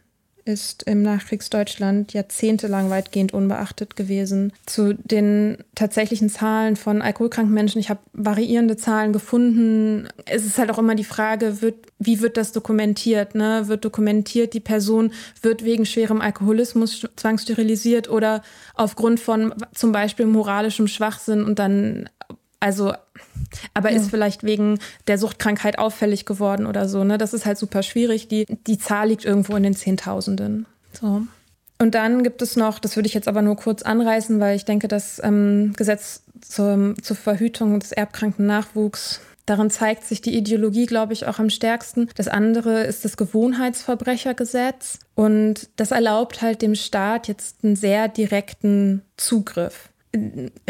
ist im Nachkriegsdeutschland jahrzehntelang weitgehend unbeachtet gewesen. Zu den tatsächlichen Zahlen von alkoholkranken Menschen, ich habe variierende Zahlen gefunden. Es ist halt auch immer die Frage, wird, wie wird das dokumentiert? Ne? Wird dokumentiert, die Person wird wegen schwerem Alkoholismus zwangssterilisiert oder aufgrund von zum Beispiel moralischem Schwachsinn und dann also, aber ja. ist vielleicht wegen der Suchtkrankheit auffällig geworden oder so. Ne? Das ist halt super schwierig. Die, die Zahl liegt irgendwo in den Zehntausenden. So. Und dann gibt es noch, das würde ich jetzt aber nur kurz anreißen, weil ich denke, das ähm, Gesetz zur, zur Verhütung des erbkranken Nachwuchs Darin zeigt sich die Ideologie, glaube ich, auch am stärksten. Das andere ist das Gewohnheitsverbrechergesetz. Und das erlaubt halt dem Staat jetzt einen sehr direkten Zugriff.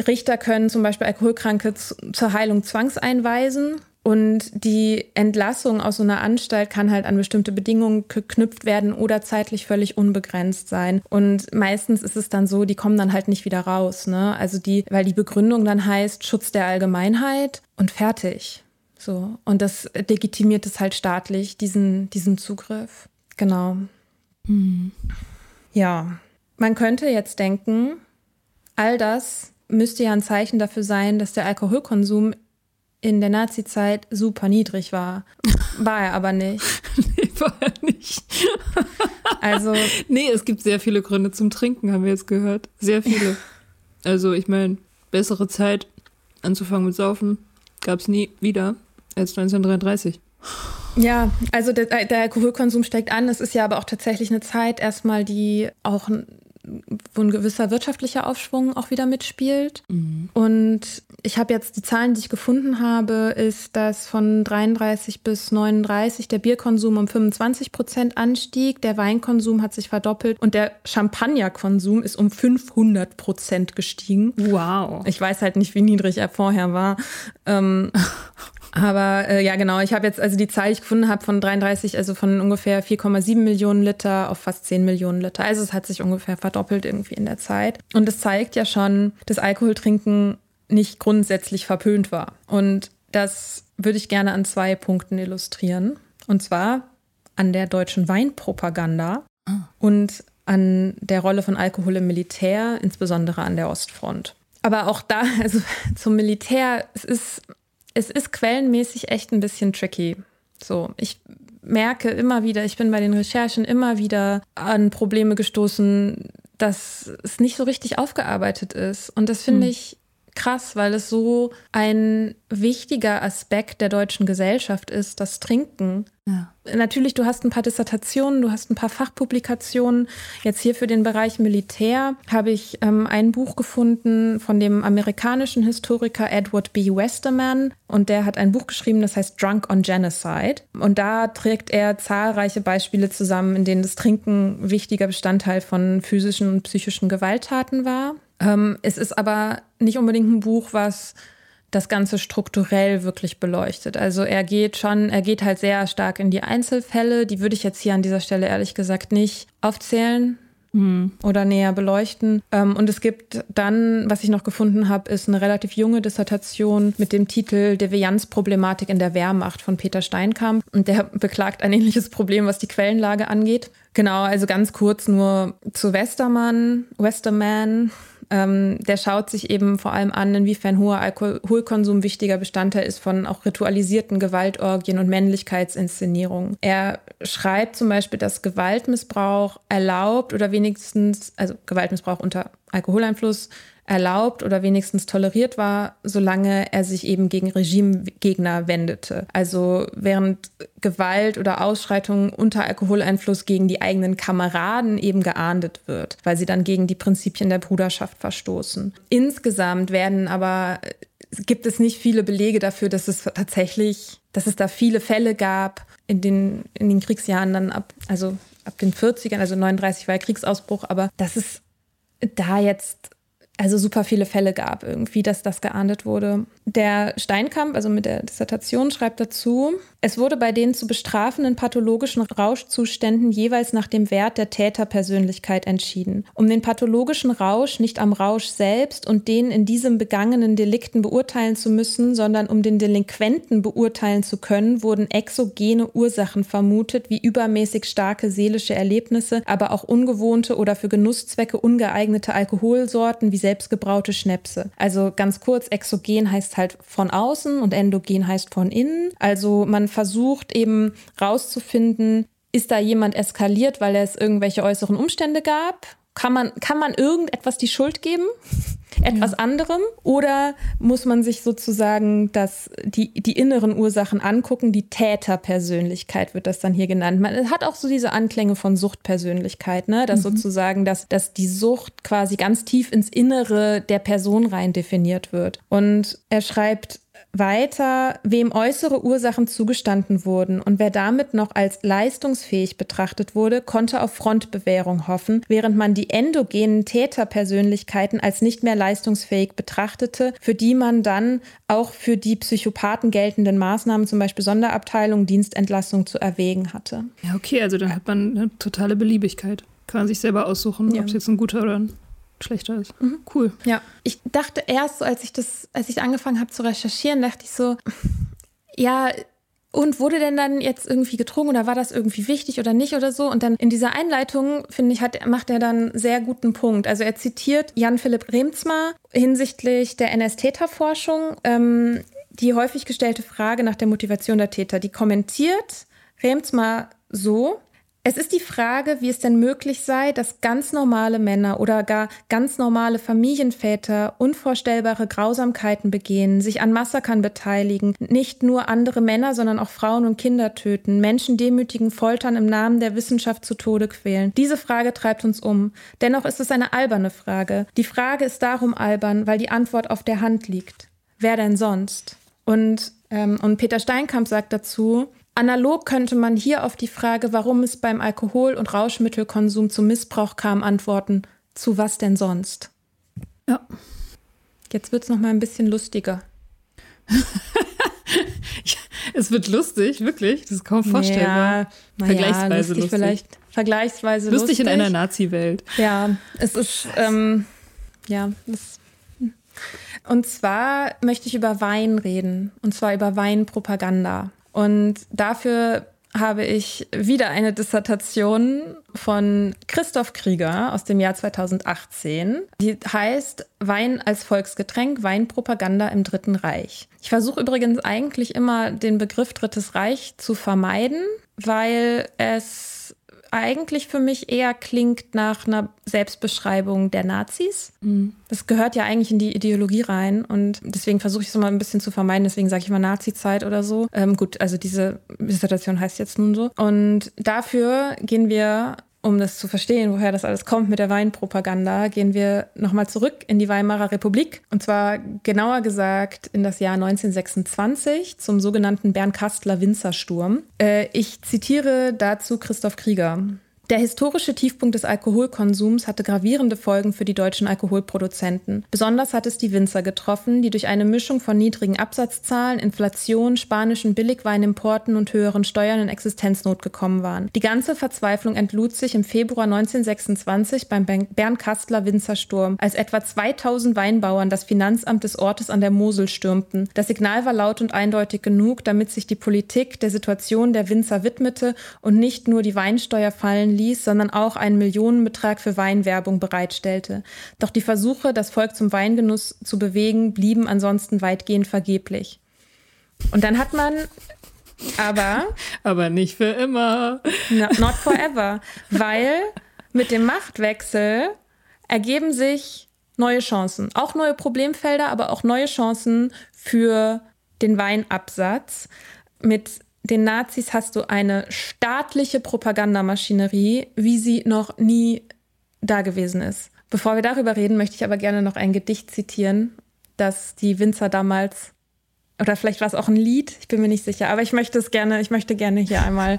Richter können zum Beispiel Alkoholkranke zur Heilung zwangseinweisen. Und die Entlassung aus so einer Anstalt kann halt an bestimmte Bedingungen geknüpft werden oder zeitlich völlig unbegrenzt sein. Und meistens ist es dann so, die kommen dann halt nicht wieder raus. Ne? Also die, weil die Begründung dann heißt Schutz der Allgemeinheit und fertig. So. Und das legitimiert es halt staatlich, diesen, diesen Zugriff. Genau. Hm. Ja. Man könnte jetzt denken, all das müsste ja ein Zeichen dafür sein, dass der Alkoholkonsum in der Nazi-Zeit super niedrig war. War er aber nicht. nee, war er nicht. also. Nee, es gibt sehr viele Gründe zum Trinken, haben wir jetzt gehört. Sehr viele. Also, ich meine, bessere Zeit anzufangen mit Saufen gab es nie wieder als 1933. Ja, also der, der, Alkoholkonsum steigt an. Es ist ja aber auch tatsächlich eine Zeit erstmal, die auch wo ein gewisser wirtschaftlicher Aufschwung auch wieder mitspielt. Mhm. Und ich habe jetzt die Zahlen, die ich gefunden habe, ist, dass von 33 bis 39 der Bierkonsum um 25 Prozent anstieg, der Weinkonsum hat sich verdoppelt und der Champagnerkonsum ist um 500 Prozent gestiegen. Wow. Ich weiß halt nicht, wie niedrig er vorher war. Ähm, aber äh, ja, genau. Ich habe jetzt also die Zahl, die ich gefunden habe, von 33, also von ungefähr 4,7 Millionen Liter auf fast 10 Millionen Liter. Also es hat sich ungefähr verdoppelt irgendwie in der Zeit. Und es zeigt ja schon, dass Alkoholtrinken nicht grundsätzlich verpönt war. Und das würde ich gerne an zwei Punkten illustrieren. Und zwar an der deutschen Weinpropaganda ah. und an der Rolle von Alkohol im Militär, insbesondere an der Ostfront. Aber auch da, also zum Militär, es ist es ist quellenmäßig echt ein bisschen tricky. So, ich merke immer wieder, ich bin bei den Recherchen immer wieder an Probleme gestoßen, dass es nicht so richtig aufgearbeitet ist. Und das finde hm. ich krass, weil es so ein wichtiger Aspekt der deutschen Gesellschaft ist, das Trinken. Ja. Natürlich, du hast ein paar Dissertationen, du hast ein paar Fachpublikationen. Jetzt hier für den Bereich Militär habe ich ähm, ein Buch gefunden von dem amerikanischen Historiker Edward B. Westerman und der hat ein Buch geschrieben, das heißt Drunk on Genocide. Und da trägt er zahlreiche Beispiele zusammen, in denen das Trinken wichtiger Bestandteil von physischen und psychischen Gewalttaten war. Ähm, es ist aber nicht unbedingt ein Buch, was das Ganze strukturell wirklich beleuchtet. Also er geht schon, er geht halt sehr stark in die Einzelfälle. Die würde ich jetzt hier an dieser Stelle ehrlich gesagt nicht aufzählen mhm. oder näher beleuchten. Ähm, und es gibt dann, was ich noch gefunden habe, ist eine relativ junge Dissertation mit dem Titel Devianzproblematik in der Wehrmacht von Peter Steinkamp. Und der beklagt ein ähnliches Problem, was die Quellenlage angeht. Genau, also ganz kurz nur zu Westermann, Westerman ähm, der schaut sich eben vor allem an, inwiefern hoher Alkoholkonsum wichtiger Bestandteil ist von auch ritualisierten Gewaltorgien und Männlichkeitsinszenierungen. Er schreibt zum Beispiel, dass Gewaltmissbrauch erlaubt oder wenigstens, also Gewaltmissbrauch unter Alkoholeinfluss erlaubt oder wenigstens toleriert war, solange er sich eben gegen Regimegegner wendete. Also während Gewalt oder Ausschreitungen unter Alkoholeinfluss gegen die eigenen Kameraden eben geahndet wird, weil sie dann gegen die Prinzipien der Bruderschaft verstoßen. Insgesamt werden aber gibt es nicht viele Belege dafür, dass es tatsächlich, dass es da viele Fälle gab in den, in den Kriegsjahren dann ab, also ab den 40ern, also 39 war Kriegsausbruch, aber dass es da jetzt also super viele Fälle gab irgendwie, dass das geahndet wurde. Der Steinkamp, also mit der Dissertation, schreibt dazu, es wurde bei den zu bestrafenden pathologischen Rauschzuständen jeweils nach dem Wert der Täterpersönlichkeit entschieden. Um den pathologischen Rausch nicht am Rausch selbst und den in diesem begangenen Delikten beurteilen zu müssen, sondern um den Delinquenten beurteilen zu können, wurden exogene Ursachen vermutet, wie übermäßig starke seelische Erlebnisse, aber auch ungewohnte oder für Genusszwecke ungeeignete Alkoholsorten wie selbstgebraute Schnäpse. Also ganz kurz, exogen heißt halt von außen und endogen heißt von innen. Also man versucht eben rauszufinden, ist da jemand eskaliert, weil es irgendwelche äußeren Umstände gab? Kann man, kann man irgendetwas die Schuld geben? Etwas ja. anderem? Oder muss man sich sozusagen das, die, die inneren Ursachen angucken? Die Täterpersönlichkeit wird das dann hier genannt. Man hat auch so diese Anklänge von Suchtpersönlichkeit, ne? Dass mhm. sozusagen, dass, dass die Sucht quasi ganz tief ins Innere der Person rein definiert wird. Und er schreibt, weiter, wem äußere Ursachen zugestanden wurden und wer damit noch als leistungsfähig betrachtet wurde, konnte auf Frontbewährung hoffen, während man die endogenen Täterpersönlichkeiten als nicht mehr leistungsfähig betrachtete, für die man dann auch für die Psychopathen geltenden Maßnahmen, zum Beispiel Sonderabteilung, Dienstentlassung zu erwägen hatte. Ja, okay, also dann hat man eine totale Beliebigkeit. Kann man sich selber aussuchen, ja. ob es jetzt ein guter oder ein schlechter ist. Mhm. Cool. Ja, ich dachte erst, so, als ich das, als ich angefangen habe zu recherchieren, dachte ich so, ja, und wurde denn dann jetzt irgendwie getrunken oder war das irgendwie wichtig oder nicht oder so? Und dann in dieser Einleitung, finde ich, hat, macht er dann sehr guten Punkt. Also er zitiert Jan-Philipp Remzmar hinsichtlich der NS-Täterforschung, ähm, die häufig gestellte Frage nach der Motivation der Täter. Die kommentiert Remzmar so, Es ist die Frage, wie es denn möglich sei, dass ganz normale Männer oder gar ganz normale Familienväter unvorstellbare Grausamkeiten begehen, sich an Massakern beteiligen, nicht nur andere Männer, sondern auch Frauen und Kinder töten, Menschen demütigen, foltern im Namen der Wissenschaft zu Tode quälen. Diese Frage treibt uns um. Dennoch ist es eine alberne Frage. Die Frage ist darum albern, weil die Antwort auf der Hand liegt. Wer denn sonst? Und, ähm, und Peter Steinkamp sagt dazu, Analog könnte man hier auf die Frage, warum es beim Alkohol- und Rauschmittelkonsum zum Missbrauch kam, antworten, zu was denn sonst? Ja. Jetzt wird es noch mal ein bisschen lustiger. es wird lustig, wirklich. Das ist kaum vorstellbar. Ja, vergleichsweise ja, lustig, lustig. Vielleicht vergleichsweise lustig. Lustig in einer Nazi-Welt. Ja, es ist, ähm, ja, es, und zwar möchte ich über Wein reden. Und zwar über Weinpropaganda. Und dafür habe ich wieder eine Dissertation von Christoph Krieger aus dem Jahr 2018. Die heißt Wein als Volksgetränk, Weinpropaganda im Dritten Reich. Ich versuche übrigens eigentlich immer den Begriff Drittes Reich zu vermeiden, weil es eigentlich für mich eher klingt nach einer Selbstbeschreibung der Nazis. Mhm. Das gehört ja eigentlich in die Ideologie rein und deswegen versuche ich es immer ein bisschen zu vermeiden. Deswegen sage ich immer Nazi-Zeit oder so. Ähm, gut, also diese Dissertation heißt jetzt nun so. Und dafür gehen wir um das zu verstehen, woher das alles kommt mit der Weinpropaganda, gehen wir nochmal zurück in die Weimarer Republik. Und zwar genauer gesagt in das Jahr 1926 zum sogenannten Bernkastler Winzersturm. Äh, ich zitiere dazu Christoph Krieger. Der historische Tiefpunkt des Alkoholkonsums hatte gravierende Folgen für die deutschen Alkoholproduzenten. Besonders hat es die Winzer getroffen, die durch eine Mischung von niedrigen Absatzzahlen, Inflation, spanischen Billigweinimporten und höheren Steuern in Existenznot gekommen waren. Die ganze Verzweiflung entlud sich im Februar 1926 beim Bernkastler Winzersturm, als etwa 2000 Weinbauern das Finanzamt des Ortes an der Mosel stürmten. Das Signal war laut und eindeutig genug, damit sich die Politik der Situation der Winzer widmete und nicht nur die Weinsteuer fallen ließ, sondern auch einen Millionenbetrag für Weinwerbung bereitstellte. Doch die Versuche, das Volk zum Weingenuss zu bewegen, blieben ansonsten weitgehend vergeblich. Und dann hat man aber. aber nicht für immer. not forever. weil mit dem Machtwechsel ergeben sich neue Chancen. Auch neue Problemfelder, aber auch neue Chancen für den Weinabsatz. Mit den Nazis hast du eine staatliche Propagandamaschinerie, wie sie noch nie da gewesen ist. Bevor wir darüber reden, möchte ich aber gerne noch ein Gedicht zitieren, das die Winzer damals oder vielleicht war es auch ein Lied, ich bin mir nicht sicher, aber ich möchte es gerne, ich möchte gerne hier einmal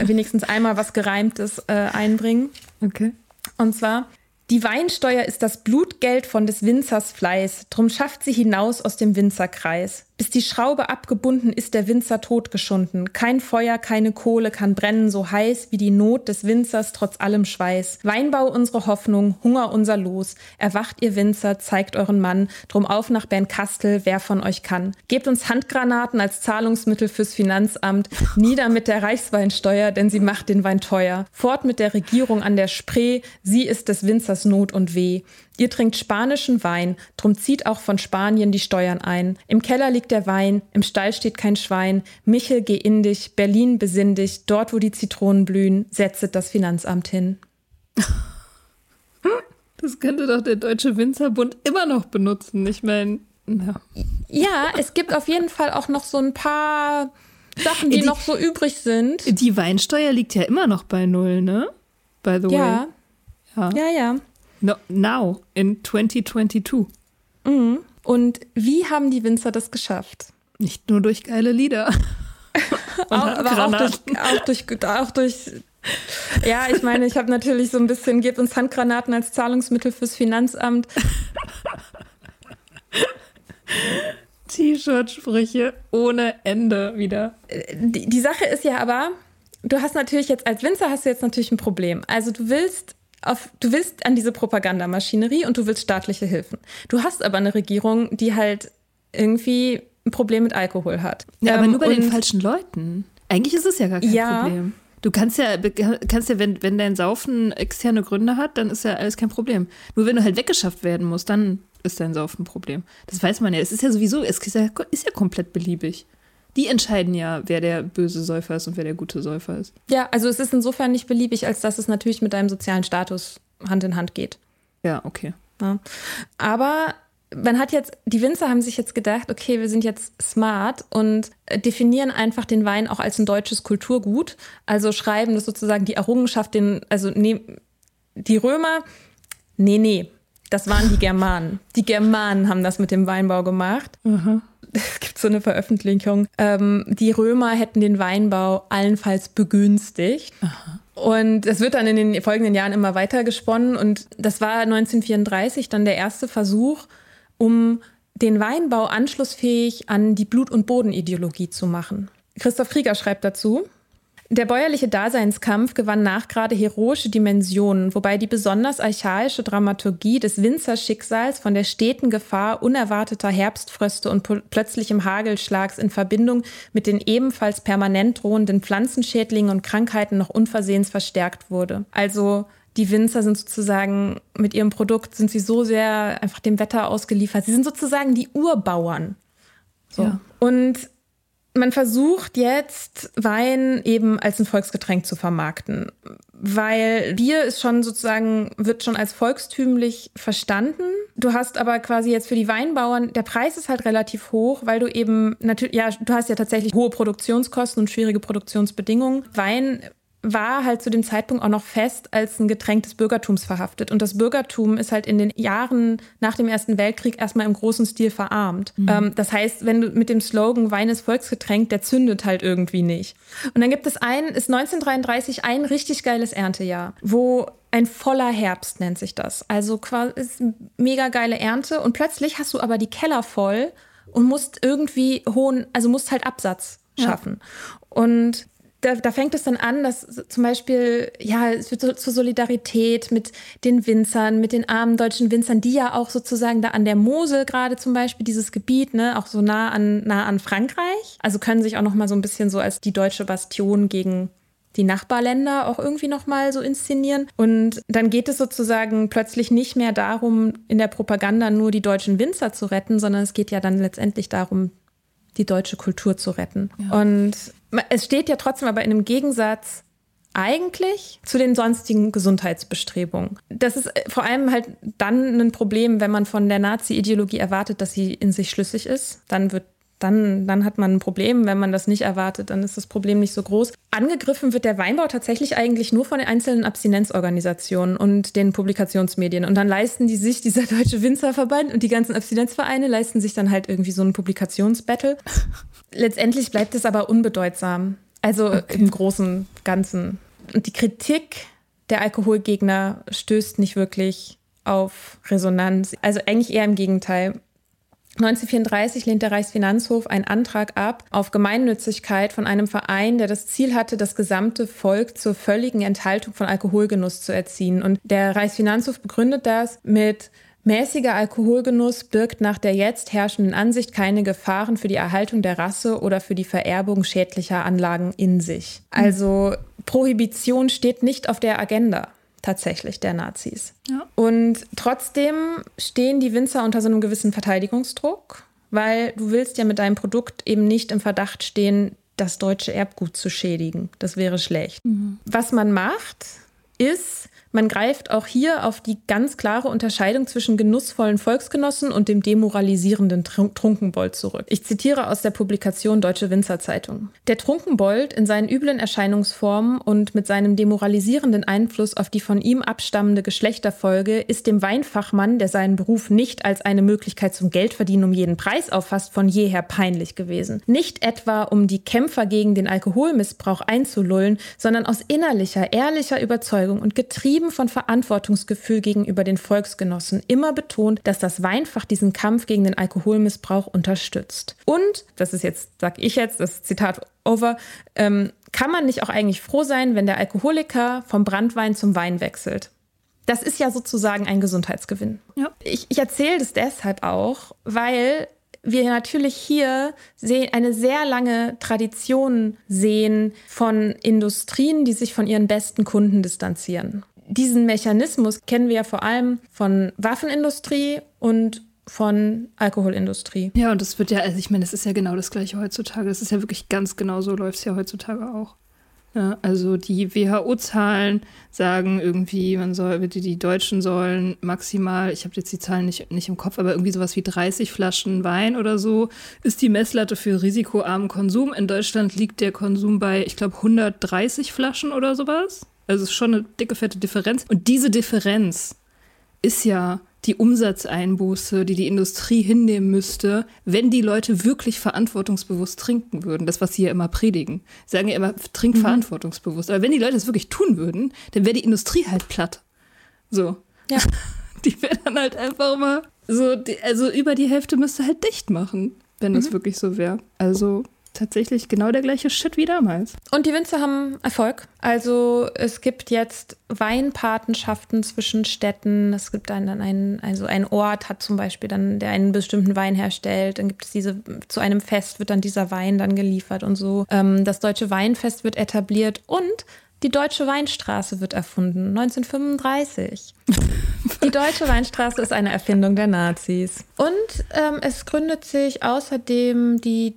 wenigstens einmal was gereimtes äh, einbringen. Okay. Und zwar die Weinsteuer ist das Blutgeld von des Winzers Fleiß, drum schafft sie hinaus aus dem Winzerkreis. Bis die Schraube abgebunden ist der Winzer totgeschunden. Kein Feuer, keine Kohle kann brennen so heiß wie die Not des Winzers trotz allem Schweiß. Weinbau unsere Hoffnung, Hunger unser Los. Erwacht ihr Winzer, zeigt euren Mann, drum auf nach Bernkastel, wer von euch kann. Gebt uns Handgranaten als Zahlungsmittel fürs Finanzamt. Nieder mit der Reichsweinsteuer, denn sie macht den Wein teuer. Fort mit der Regierung an der Spree, sie ist des Winzers Not und Weh. Ihr trinkt spanischen Wein, drum zieht auch von Spanien die Steuern ein. Im Keller liegt der Wein, im Stall steht kein Schwein. Michel, geh in dich, Berlin besinn dich, dort wo die Zitronen blühen, setzet das Finanzamt hin. Das könnte doch der Deutsche Winzerbund immer noch benutzen. Ich meine, ja. ja, es gibt auf jeden Fall auch noch so ein paar Sachen, die, die noch so übrig sind. Die Weinsteuer liegt ja immer noch bei null, ne? By the ja. way. Ja, ja. ja. No, now, in 2022. Mhm. Und wie haben die Winzer das geschafft? Nicht nur durch geile Lieder. auch, aber auch durch, auch durch, auch durch ja, ich meine, ich habe natürlich so ein bisschen, gebt uns Handgranaten als Zahlungsmittel fürs Finanzamt. T-Shirt-Sprüche ohne Ende wieder. Die, die Sache ist ja aber, du hast natürlich jetzt als Winzer hast du jetzt natürlich ein Problem. Also du willst auf, du willst an diese Propagandamaschinerie und du willst staatliche Hilfen. Du hast aber eine Regierung, die halt irgendwie ein Problem mit Alkohol hat. Ja, aber ähm, nur bei den falschen Leuten. Eigentlich ist es ja gar kein ja, Problem. Du kannst ja, kannst ja, wenn, wenn dein Saufen externe Gründe hat, dann ist ja alles kein Problem. Nur wenn du halt weggeschafft werden musst, dann ist dein Saufen ein Problem. Das weiß man ja. Es ist ja sowieso, es ist ja, ist ja komplett beliebig. Die entscheiden ja, wer der böse Säufer ist und wer der gute Säufer ist. Ja, also es ist insofern nicht beliebig, als dass es natürlich mit deinem sozialen Status Hand in Hand geht. Ja, okay. Ja. Aber man hat jetzt, die Winzer haben sich jetzt gedacht, okay, wir sind jetzt smart und definieren einfach den Wein auch als ein deutsches Kulturgut. Also schreiben das sozusagen die Errungenschaft, den, also ne, die Römer, nee, nee, das waren die Germanen. Die Germanen haben das mit dem Weinbau gemacht. Mhm. Es gibt so eine Veröffentlichung. Ähm, die Römer hätten den Weinbau allenfalls begünstigt. Aha. Und es wird dann in den folgenden Jahren immer weiter gesponnen. Und das war 1934 dann der erste Versuch, um den Weinbau anschlussfähig an die Blut- und Bodenideologie zu machen. Christoph Krieger schreibt dazu, der bäuerliche Daseinskampf gewann nachgerade heroische Dimensionen, wobei die besonders archaische Dramaturgie des Winzerschicksals von der steten Gefahr unerwarteter Herbstfröste und plötzlichem Hagelschlags in Verbindung mit den ebenfalls permanent drohenden Pflanzenschädlingen und Krankheiten noch unversehens verstärkt wurde. Also die Winzer sind sozusagen mit ihrem Produkt sind sie so sehr einfach dem Wetter ausgeliefert. Sie sind sozusagen die Urbauern. So. Ja. Und man versucht jetzt Wein eben als ein Volksgetränk zu vermarkten, weil Bier ist schon sozusagen, wird schon als volkstümlich verstanden. Du hast aber quasi jetzt für die Weinbauern, der Preis ist halt relativ hoch, weil du eben natürlich, ja, du hast ja tatsächlich hohe Produktionskosten und schwierige Produktionsbedingungen. Wein war halt zu dem Zeitpunkt auch noch fest als ein Getränk des Bürgertums verhaftet. Und das Bürgertum ist halt in den Jahren nach dem Ersten Weltkrieg erstmal im großen Stil verarmt. Mhm. Ähm, das heißt, wenn du mit dem Slogan Wein ist Volksgetränk, der zündet halt irgendwie nicht. Und dann gibt es ein, ist 1933 ein richtig geiles Erntejahr, wo ein voller Herbst nennt sich das. Also quasi ist mega geile Ernte und plötzlich hast du aber die Keller voll und musst irgendwie hohen, also musst halt Absatz schaffen. Ja. Und da, da, fängt es dann an, dass zum Beispiel, ja, es wird so, zur Solidarität mit den Winzern, mit den armen deutschen Winzern, die ja auch sozusagen da an der Mosel gerade zum Beispiel, dieses Gebiet, ne, auch so nah an, nah an Frankreich. Also können sich auch noch mal so ein bisschen so als die deutsche Bastion gegen die Nachbarländer auch irgendwie noch mal so inszenieren. Und dann geht es sozusagen plötzlich nicht mehr darum, in der Propaganda nur die deutschen Winzer zu retten, sondern es geht ja dann letztendlich darum, die deutsche Kultur zu retten. Ja. Und es steht ja trotzdem aber in einem Gegensatz eigentlich zu den sonstigen Gesundheitsbestrebungen. Das ist äh, vor allem halt dann ein Problem, wenn man von der Nazi-Ideologie erwartet, dass sie in sich schlüssig ist. Dann wird dann, dann hat man ein Problem. Wenn man das nicht erwartet, dann ist das Problem nicht so groß. Angegriffen wird der Weinbau tatsächlich eigentlich nur von den einzelnen Abstinenzorganisationen und den Publikationsmedien. Und dann leisten die sich, dieser Deutsche Winzerverband und die ganzen Abstinenzvereine leisten sich dann halt irgendwie so ein Publikationsbattle. Letztendlich bleibt es aber unbedeutsam. Also okay. im großen Ganzen. Und die Kritik der Alkoholgegner stößt nicht wirklich auf Resonanz. Also eigentlich eher im Gegenteil. 1934 lehnt der Reichsfinanzhof einen Antrag ab auf Gemeinnützigkeit von einem Verein, der das Ziel hatte, das gesamte Volk zur völligen Enthaltung von Alkoholgenuss zu erziehen. Und der Reichsfinanzhof begründet das mit Mäßiger Alkoholgenuss birgt nach der jetzt herrschenden Ansicht keine Gefahren für die Erhaltung der Rasse oder für die Vererbung schädlicher Anlagen in sich. Also Prohibition steht nicht auf der Agenda tatsächlich der Nazis. Ja. Und trotzdem stehen die Winzer unter so einem gewissen Verteidigungsdruck, weil du willst ja mit deinem Produkt eben nicht im Verdacht stehen, das deutsche Erbgut zu schädigen. Das wäre schlecht. Mhm. Was man macht, ist, man greift auch hier auf die ganz klare Unterscheidung zwischen genussvollen Volksgenossen und dem demoralisierenden Trunkenbold zurück. Ich zitiere aus der Publikation Deutsche Winzerzeitung. Der Trunkenbold in seinen üblen Erscheinungsformen und mit seinem demoralisierenden Einfluss auf die von ihm abstammende Geschlechterfolge ist dem Weinfachmann, der seinen Beruf nicht als eine Möglichkeit zum Geldverdienen um jeden Preis auffasst, von jeher peinlich gewesen. Nicht etwa, um die Kämpfer gegen den Alkoholmissbrauch einzulullen, sondern aus innerlicher, ehrlicher Überzeugung und getrieben getrieben von Verantwortungsgefühl gegenüber den Volksgenossen, immer betont, dass das Weinfach diesen Kampf gegen den Alkoholmissbrauch unterstützt. Und, das ist jetzt, sag ich jetzt, das Zitat over, ähm, kann man nicht auch eigentlich froh sein, wenn der Alkoholiker vom Brandwein zum Wein wechselt? Das ist ja sozusagen ein Gesundheitsgewinn. Ja. Ich, ich erzähle das deshalb auch, weil wir natürlich hier eine sehr lange Tradition sehen von Industrien, die sich von ihren besten Kunden distanzieren diesen Mechanismus kennen wir ja vor allem von Waffenindustrie und von Alkoholindustrie. Ja, und das wird ja, also ich meine, das ist ja genau das gleiche heutzutage. Das ist ja wirklich ganz genau so, läuft es ja heutzutage auch. Ja, also die WHO-Zahlen sagen irgendwie, man soll, die, die Deutschen sollen maximal, ich habe jetzt die Zahlen nicht, nicht im Kopf, aber irgendwie sowas wie 30 Flaschen Wein oder so ist die Messlatte für risikoarmen Konsum. In Deutschland liegt der Konsum bei, ich glaube, 130 Flaschen oder sowas. Also es ist schon eine dicke, fette Differenz. Und diese Differenz ist ja die Umsatzeinbuße, die die Industrie hinnehmen müsste, wenn die Leute wirklich verantwortungsbewusst trinken würden. Das, was sie ja immer predigen. Sie sagen ja immer, trink mhm. verantwortungsbewusst. Aber wenn die Leute das wirklich tun würden, dann wäre die Industrie halt platt. So. Ja. Die wäre dann halt einfach mal so, also über die Hälfte müsste halt dicht machen, wenn das mhm. wirklich so wäre. Also tatsächlich genau der gleiche Shit wie damals. Und die Winzer haben Erfolg. Also es gibt jetzt Weinpatenschaften zwischen Städten. Es gibt dann, dann einen, also ein Ort hat zum Beispiel dann, der einen bestimmten Wein herstellt. Dann gibt es diese, zu einem Fest wird dann dieser Wein dann geliefert und so. Ähm, das deutsche Weinfest wird etabliert und die Deutsche Weinstraße wird erfunden, 1935. Die Deutsche Weinstraße ist eine Erfindung der Nazis. Und ähm, es gründet sich außerdem die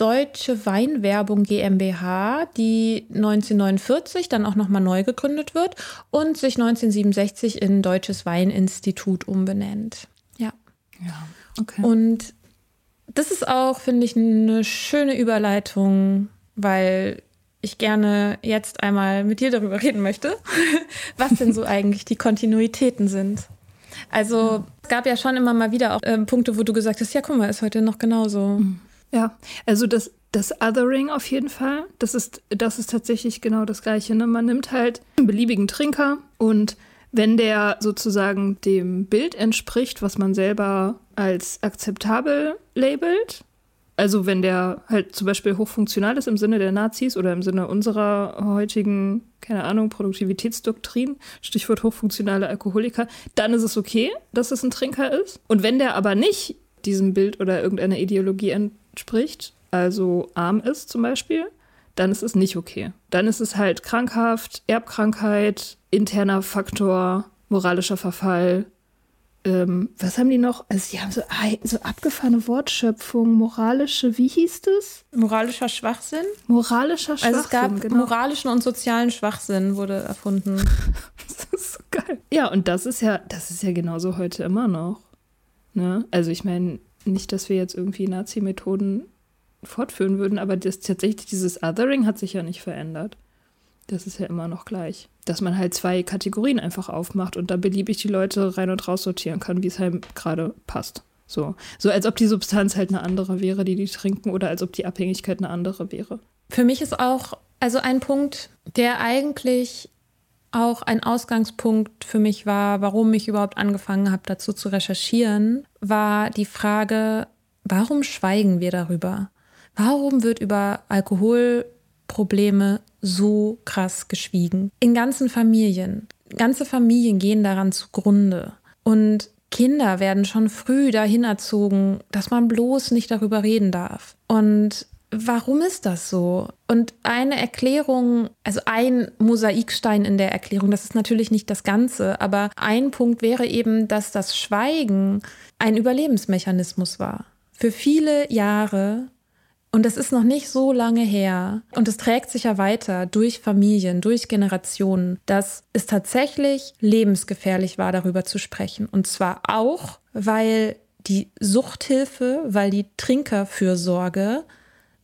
Deutsche Weinwerbung GmbH, die 1949 dann auch nochmal neu gegründet wird und sich 1967 in Deutsches Weininstitut umbenennt. Ja. Ja, okay. Und das ist auch, finde ich, eine schöne Überleitung, weil ich gerne jetzt einmal mit dir darüber reden möchte, was denn so eigentlich die Kontinuitäten sind. Also es gab ja schon immer mal wieder auch äh, Punkte, wo du gesagt hast, ja, guck mal, ist heute noch genauso. Mhm. Ja, also das, das Othering auf jeden Fall, das ist, das ist tatsächlich genau das Gleiche. Ne? Man nimmt halt einen beliebigen Trinker und wenn der sozusagen dem Bild entspricht, was man selber als akzeptabel labelt, also wenn der halt zum Beispiel hochfunktional ist im Sinne der Nazis oder im Sinne unserer heutigen, keine Ahnung, Produktivitätsdoktrin, Stichwort hochfunktionale Alkoholiker, dann ist es okay, dass es ein Trinker ist. Und wenn der aber nicht diesem Bild oder irgendeiner Ideologie entspricht, also arm ist zum Beispiel, dann ist es nicht okay. Dann ist es halt krankhaft, Erbkrankheit, interner Faktor, moralischer Verfall. Ähm, was haben die noch? Also, sie haben so, so abgefahrene Wortschöpfung, moralische, wie hieß das? Moralischer Schwachsinn? Moralischer Schwachsinn. Also, es gab genau. moralischen und sozialen Schwachsinn, wurde erfunden. das ist so geil. Ja, und das ist ja, das ist ja genauso heute immer noch. Ne? Also, ich meine, nicht, dass wir jetzt irgendwie Nazi-Methoden fortführen würden, aber das, tatsächlich dieses Othering hat sich ja nicht verändert. Das ist ja immer noch gleich. Dass man halt zwei Kategorien einfach aufmacht und da beliebig die Leute rein und raus sortieren kann, wie es halt gerade passt. So. so als ob die Substanz halt eine andere wäre, die die trinken, oder als ob die Abhängigkeit eine andere wäre. Für mich ist auch, also ein Punkt, der eigentlich auch ein Ausgangspunkt für mich war, warum ich überhaupt angefangen habe, dazu zu recherchieren, war die Frage, warum schweigen wir darüber? Warum wird über Alkoholprobleme so krass geschwiegen? In ganzen Familien. Ganze Familien gehen daran zugrunde. Und Kinder werden schon früh dahin erzogen, dass man bloß nicht darüber reden darf. Und warum ist das so? Und eine Erklärung, also ein Mosaikstein in der Erklärung, das ist natürlich nicht das Ganze, aber ein Punkt wäre eben, dass das Schweigen ein Überlebensmechanismus war. Für viele Jahre und das ist noch nicht so lange her. Und es trägt sich ja weiter durch Familien, durch Generationen, dass es tatsächlich lebensgefährlich war, darüber zu sprechen. Und zwar auch, weil die Suchthilfe, weil die Trinkerfürsorge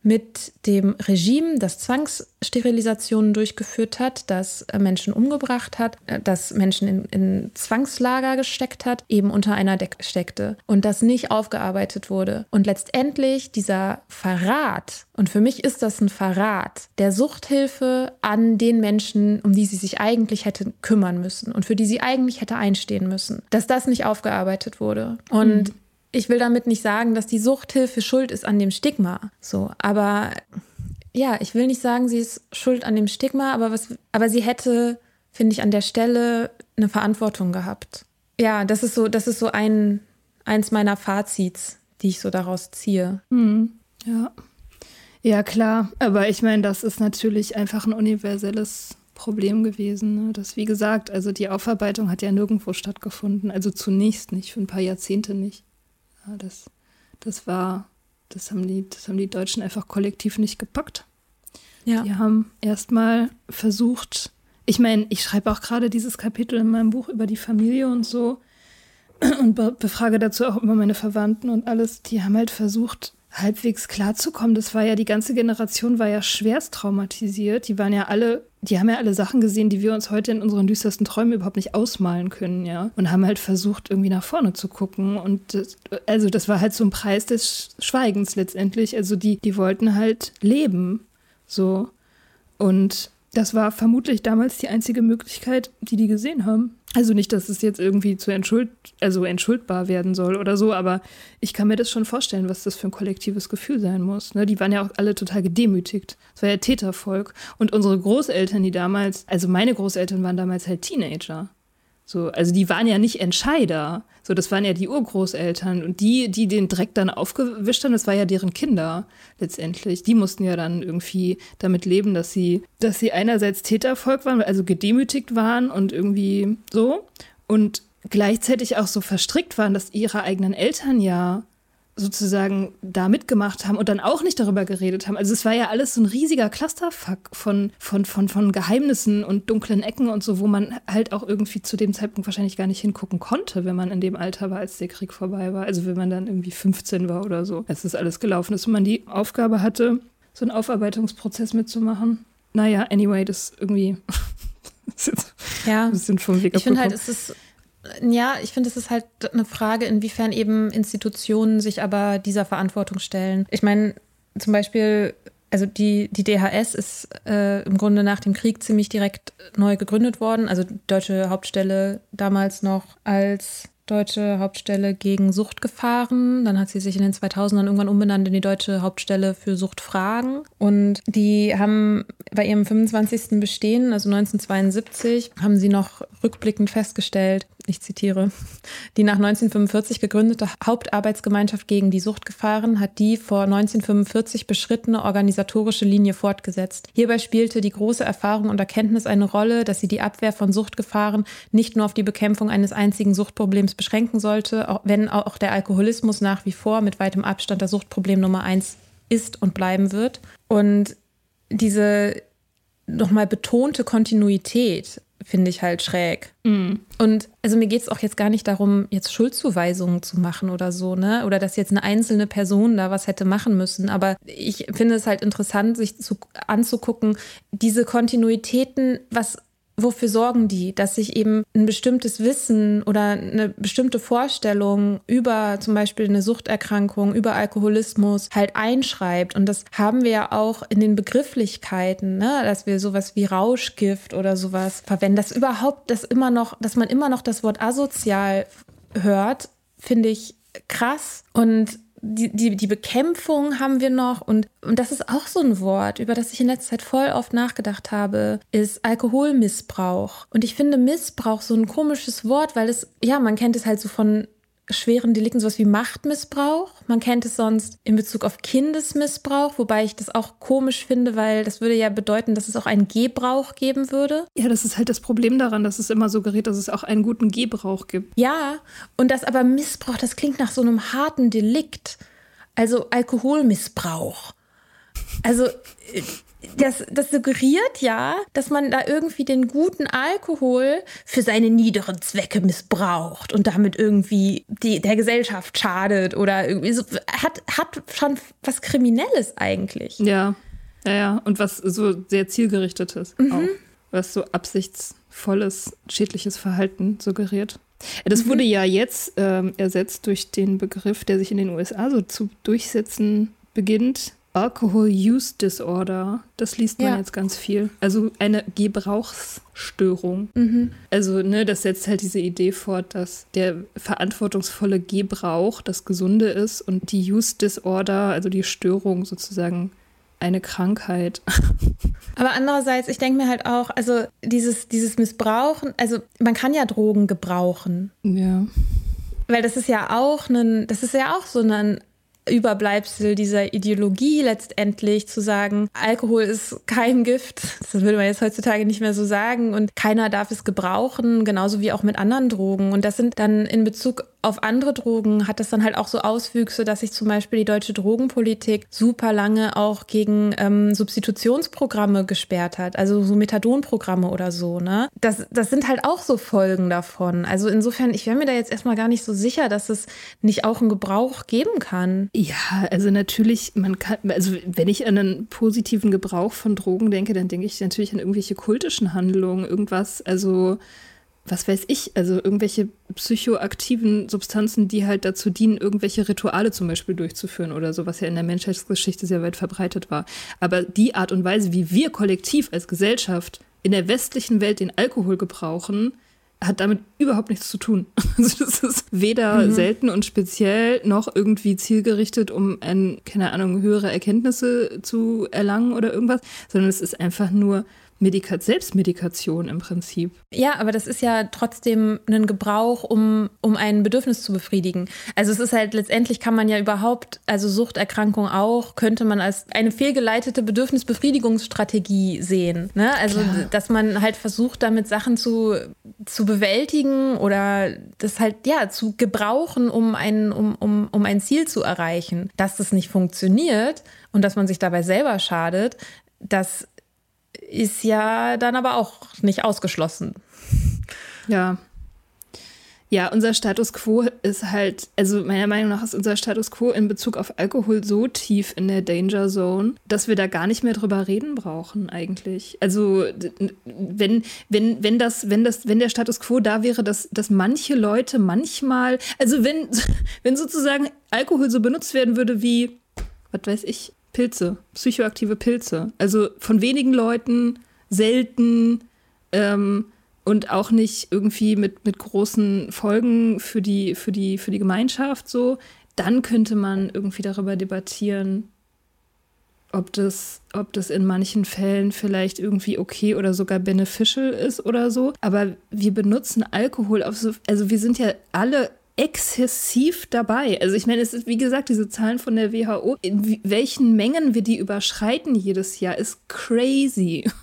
mit dem Regime, das Zwangssterilisationen durchgeführt hat, das äh, Menschen umgebracht hat, äh, das Menschen in, in, Zwangslager gesteckt hat, eben unter einer Decke steckte und das nicht aufgearbeitet wurde. Und letztendlich dieser Verrat, und für mich ist das ein Verrat, der Suchthilfe an den Menschen, um die sie sich eigentlich hätte kümmern müssen und für die sie eigentlich hätte einstehen müssen, dass das nicht aufgearbeitet wurde. Und mhm ich will damit nicht sagen, dass die Suchthilfe schuld ist an dem Stigma. So, aber ja, ich will nicht sagen, sie ist schuld an dem Stigma, aber was, aber sie hätte, finde ich, an der Stelle eine Verantwortung gehabt. Ja, das ist so, das ist so ein, eins meiner Fazits, die ich so daraus ziehe. Mhm. Ja. Ja, klar. Aber ich meine, das ist natürlich einfach ein universelles Problem gewesen. Ne? Das, wie gesagt, also die Aufarbeitung hat ja nirgendwo stattgefunden. Also zunächst nicht, für ein paar Jahrzehnte nicht. Ja, das, das war, das haben, die, das haben die Deutschen einfach kollektiv nicht gepackt. Ja. Die haben erstmal versucht, ich meine, ich schreibe auch gerade dieses Kapitel in meinem Buch über die Familie und so und be befrage dazu auch immer meine Verwandten und alles. Die haben halt versucht, halbwegs klarzukommen. Das war ja, die ganze Generation war ja schwerst traumatisiert. Die waren ja alle, die haben ja alle Sachen gesehen, die wir uns heute in unseren düstersten Träumen überhaupt nicht ausmalen können, ja. Und haben halt versucht, irgendwie nach vorne zu gucken. Und das, also das war halt so ein Preis des Schweigens letztendlich. Also die, die wollten halt leben. So. Und das war vermutlich damals die einzige Möglichkeit, die die gesehen haben. Also nicht, dass es jetzt irgendwie zu entschuld, also entschuldbar werden soll oder so, aber ich kann mir das schon vorstellen, was das für ein kollektives Gefühl sein muss. Ne? Die waren ja auch alle total gedemütigt. Es war ja Tätervolk. Und unsere Großeltern, die damals, also meine Großeltern waren damals halt Teenager. So, also die waren ja nicht Entscheider. So, das waren ja die Urgroßeltern. Und die, die den Dreck dann aufgewischt haben, das war ja deren Kinder letztendlich. Die mussten ja dann irgendwie damit leben, dass sie, dass sie einerseits Tätervolk waren, also gedemütigt waren und irgendwie so. Und gleichzeitig auch so verstrickt waren, dass ihre eigenen Eltern ja sozusagen da mitgemacht haben und dann auch nicht darüber geredet haben. Also es war ja alles so ein riesiger Clusterfuck von, von, von, von Geheimnissen und dunklen Ecken und so, wo man halt auch irgendwie zu dem Zeitpunkt wahrscheinlich gar nicht hingucken konnte, wenn man in dem Alter war, als der Krieg vorbei war. Also wenn man dann irgendwie 15 war oder so, als das alles gelaufen ist und man die Aufgabe hatte, so einen Aufarbeitungsprozess mitzumachen. Naja, anyway, das irgendwie ist ja, ein bisschen vom Weg Ich finde halt, es ist ja, ich finde, es ist halt eine Frage, inwiefern eben Institutionen sich aber dieser Verantwortung stellen. Ich meine, zum Beispiel, also die, die DHS ist äh, im Grunde nach dem Krieg ziemlich direkt neu gegründet worden. Also deutsche Hauptstelle damals noch als Deutsche Hauptstelle gegen Suchtgefahren. Dann hat sie sich in den 2000ern irgendwann umbenannt in die Deutsche Hauptstelle für Suchtfragen. Und die haben bei ihrem 25. Bestehen, also 1972, haben sie noch rückblickend festgestellt, ich zitiere, die nach 1945 gegründete Hauptarbeitsgemeinschaft gegen die Suchtgefahren hat die vor 1945 beschrittene organisatorische Linie fortgesetzt. Hierbei spielte die große Erfahrung und Erkenntnis eine Rolle, dass sie die Abwehr von Suchtgefahren nicht nur auf die Bekämpfung eines einzigen Suchtproblems beschränken sollte, wenn auch der Alkoholismus nach wie vor mit weitem Abstand das Suchtproblem Nummer eins ist und bleiben wird. Und diese nochmal betonte Kontinuität finde ich halt schräg. Mm. Und also mir geht es auch jetzt gar nicht darum, jetzt Schuldzuweisungen zu machen oder so, ne? Oder dass jetzt eine einzelne Person da was hätte machen müssen. Aber ich finde es halt interessant, sich zu, anzugucken, diese Kontinuitäten, was wofür sorgen die, dass sich eben ein bestimmtes Wissen oder eine bestimmte Vorstellung über zum Beispiel eine Suchterkrankung, über Alkoholismus halt einschreibt. Und das haben wir ja auch in den Begrifflichkeiten, ne? dass wir sowas wie Rauschgift oder sowas verwenden. Dass überhaupt das immer noch, dass man immer noch das Wort asozial hört, finde ich krass. Und die, die, die Bekämpfung haben wir noch und, und das ist auch so ein Wort, über das ich in letzter Zeit voll oft nachgedacht habe, ist Alkoholmissbrauch. Und ich finde Missbrauch so ein komisches Wort, weil es, ja, man kennt es halt so von schweren Delikten, sowas wie Machtmissbrauch. Man kennt es sonst in Bezug auf Kindesmissbrauch, wobei ich das auch komisch finde, weil das würde ja bedeuten, dass es auch einen Gebrauch geben würde. Ja, das ist halt das Problem daran, dass es immer suggeriert, dass es auch einen guten Gebrauch gibt. Ja, und das aber Missbrauch, das klingt nach so einem harten Delikt. Also Alkoholmissbrauch. Also äh, das, das suggeriert ja, dass man da irgendwie den guten Alkohol für seine niederen Zwecke missbraucht und damit irgendwie die, der Gesellschaft schadet oder irgendwie so, hat, hat schon was Kriminelles eigentlich. Ja, ja, ja. Und was so sehr zielgerichtetes mhm. auch. Was so absichtsvolles, schädliches Verhalten suggeriert. Das mhm. wurde ja jetzt ähm, ersetzt durch den Begriff, der sich in den USA so zu durchsetzen beginnt, Alcohol Use Disorder, das liest man ja. jetzt ganz viel. Also eine Gebrauchsstörung. Mhm. Also, ne, das setzt halt diese Idee fort, dass der verantwortungsvolle Gebrauch das Gesunde ist und die Use Disorder, also die Störung sozusagen eine Krankheit. Aber andererseits, ich denke mir halt auch, also dieses, dieses Missbrauchen, also man kann ja Drogen gebrauchen. Ja. Weil das ist ja auch ein, das ist ja auch so ein Überbleibsel dieser Ideologie letztendlich zu sagen, Alkohol ist kein Gift. Das würde man jetzt heutzutage nicht mehr so sagen und keiner darf es gebrauchen, genauso wie auch mit anderen Drogen. Und das sind dann in Bezug auf andere Drogen hat das dann halt auch so Auswüchse, dass sich zum Beispiel die deutsche Drogenpolitik super lange auch gegen ähm, Substitutionsprogramme gesperrt hat, also so Methadonprogramme oder so. Ne? Das, das sind halt auch so Folgen davon. Also insofern, ich wäre mir da jetzt erstmal gar nicht so sicher, dass es nicht auch einen Gebrauch geben kann. Ja, also natürlich, man kann, also wenn ich an einen positiven Gebrauch von Drogen denke, dann denke ich natürlich an irgendwelche kultischen Handlungen, irgendwas, also was weiß ich, also irgendwelche psychoaktiven Substanzen, die halt dazu dienen, irgendwelche Rituale zum Beispiel durchzuführen oder so, was ja in der Menschheitsgeschichte sehr weit verbreitet war. Aber die Art und Weise, wie wir kollektiv als Gesellschaft in der westlichen Welt den Alkohol gebrauchen, hat damit überhaupt nichts zu tun. Also das ist weder mhm. selten und speziell noch irgendwie zielgerichtet, um ein, keine Ahnung, höhere Erkenntnisse zu erlangen oder irgendwas, sondern es ist einfach nur Medika Selbstmedikation im Prinzip. Ja, aber das ist ja trotzdem ein Gebrauch, um, um ein Bedürfnis zu befriedigen. Also es ist halt letztendlich kann man ja überhaupt, also Suchterkrankung auch, könnte man als eine fehlgeleitete Bedürfnisbefriedigungsstrategie sehen. Ne? Also Klar. dass man halt versucht, damit Sachen zu, zu bewältigen oder das halt ja zu gebrauchen, um ein, um, um, um ein Ziel zu erreichen. Dass das nicht funktioniert und dass man sich dabei selber schadet, das ist ja dann aber auch nicht ausgeschlossen. Ja. Ja, unser Status quo ist halt, also meiner Meinung nach ist unser Status quo in Bezug auf Alkohol so tief in der Danger Zone, dass wir da gar nicht mehr drüber reden brauchen eigentlich. Also wenn, wenn, wenn das, wenn das, wenn der Status quo da wäre, dass, dass manche Leute manchmal, also wenn, wenn sozusagen Alkohol so benutzt werden würde wie, was weiß ich, Pilze, psychoaktive Pilze. Also von wenigen Leuten, selten ähm, und auch nicht irgendwie mit, mit großen Folgen für die, für, die, für die Gemeinschaft so. Dann könnte man irgendwie darüber debattieren, ob das, ob das in manchen Fällen vielleicht irgendwie okay oder sogar beneficial ist oder so. Aber wir benutzen Alkohol auf so, also wir sind ja alle exzessiv dabei. Also ich meine, es ist wie gesagt diese Zahlen von der WHO, in welchen Mengen wir die überschreiten jedes Jahr, ist crazy.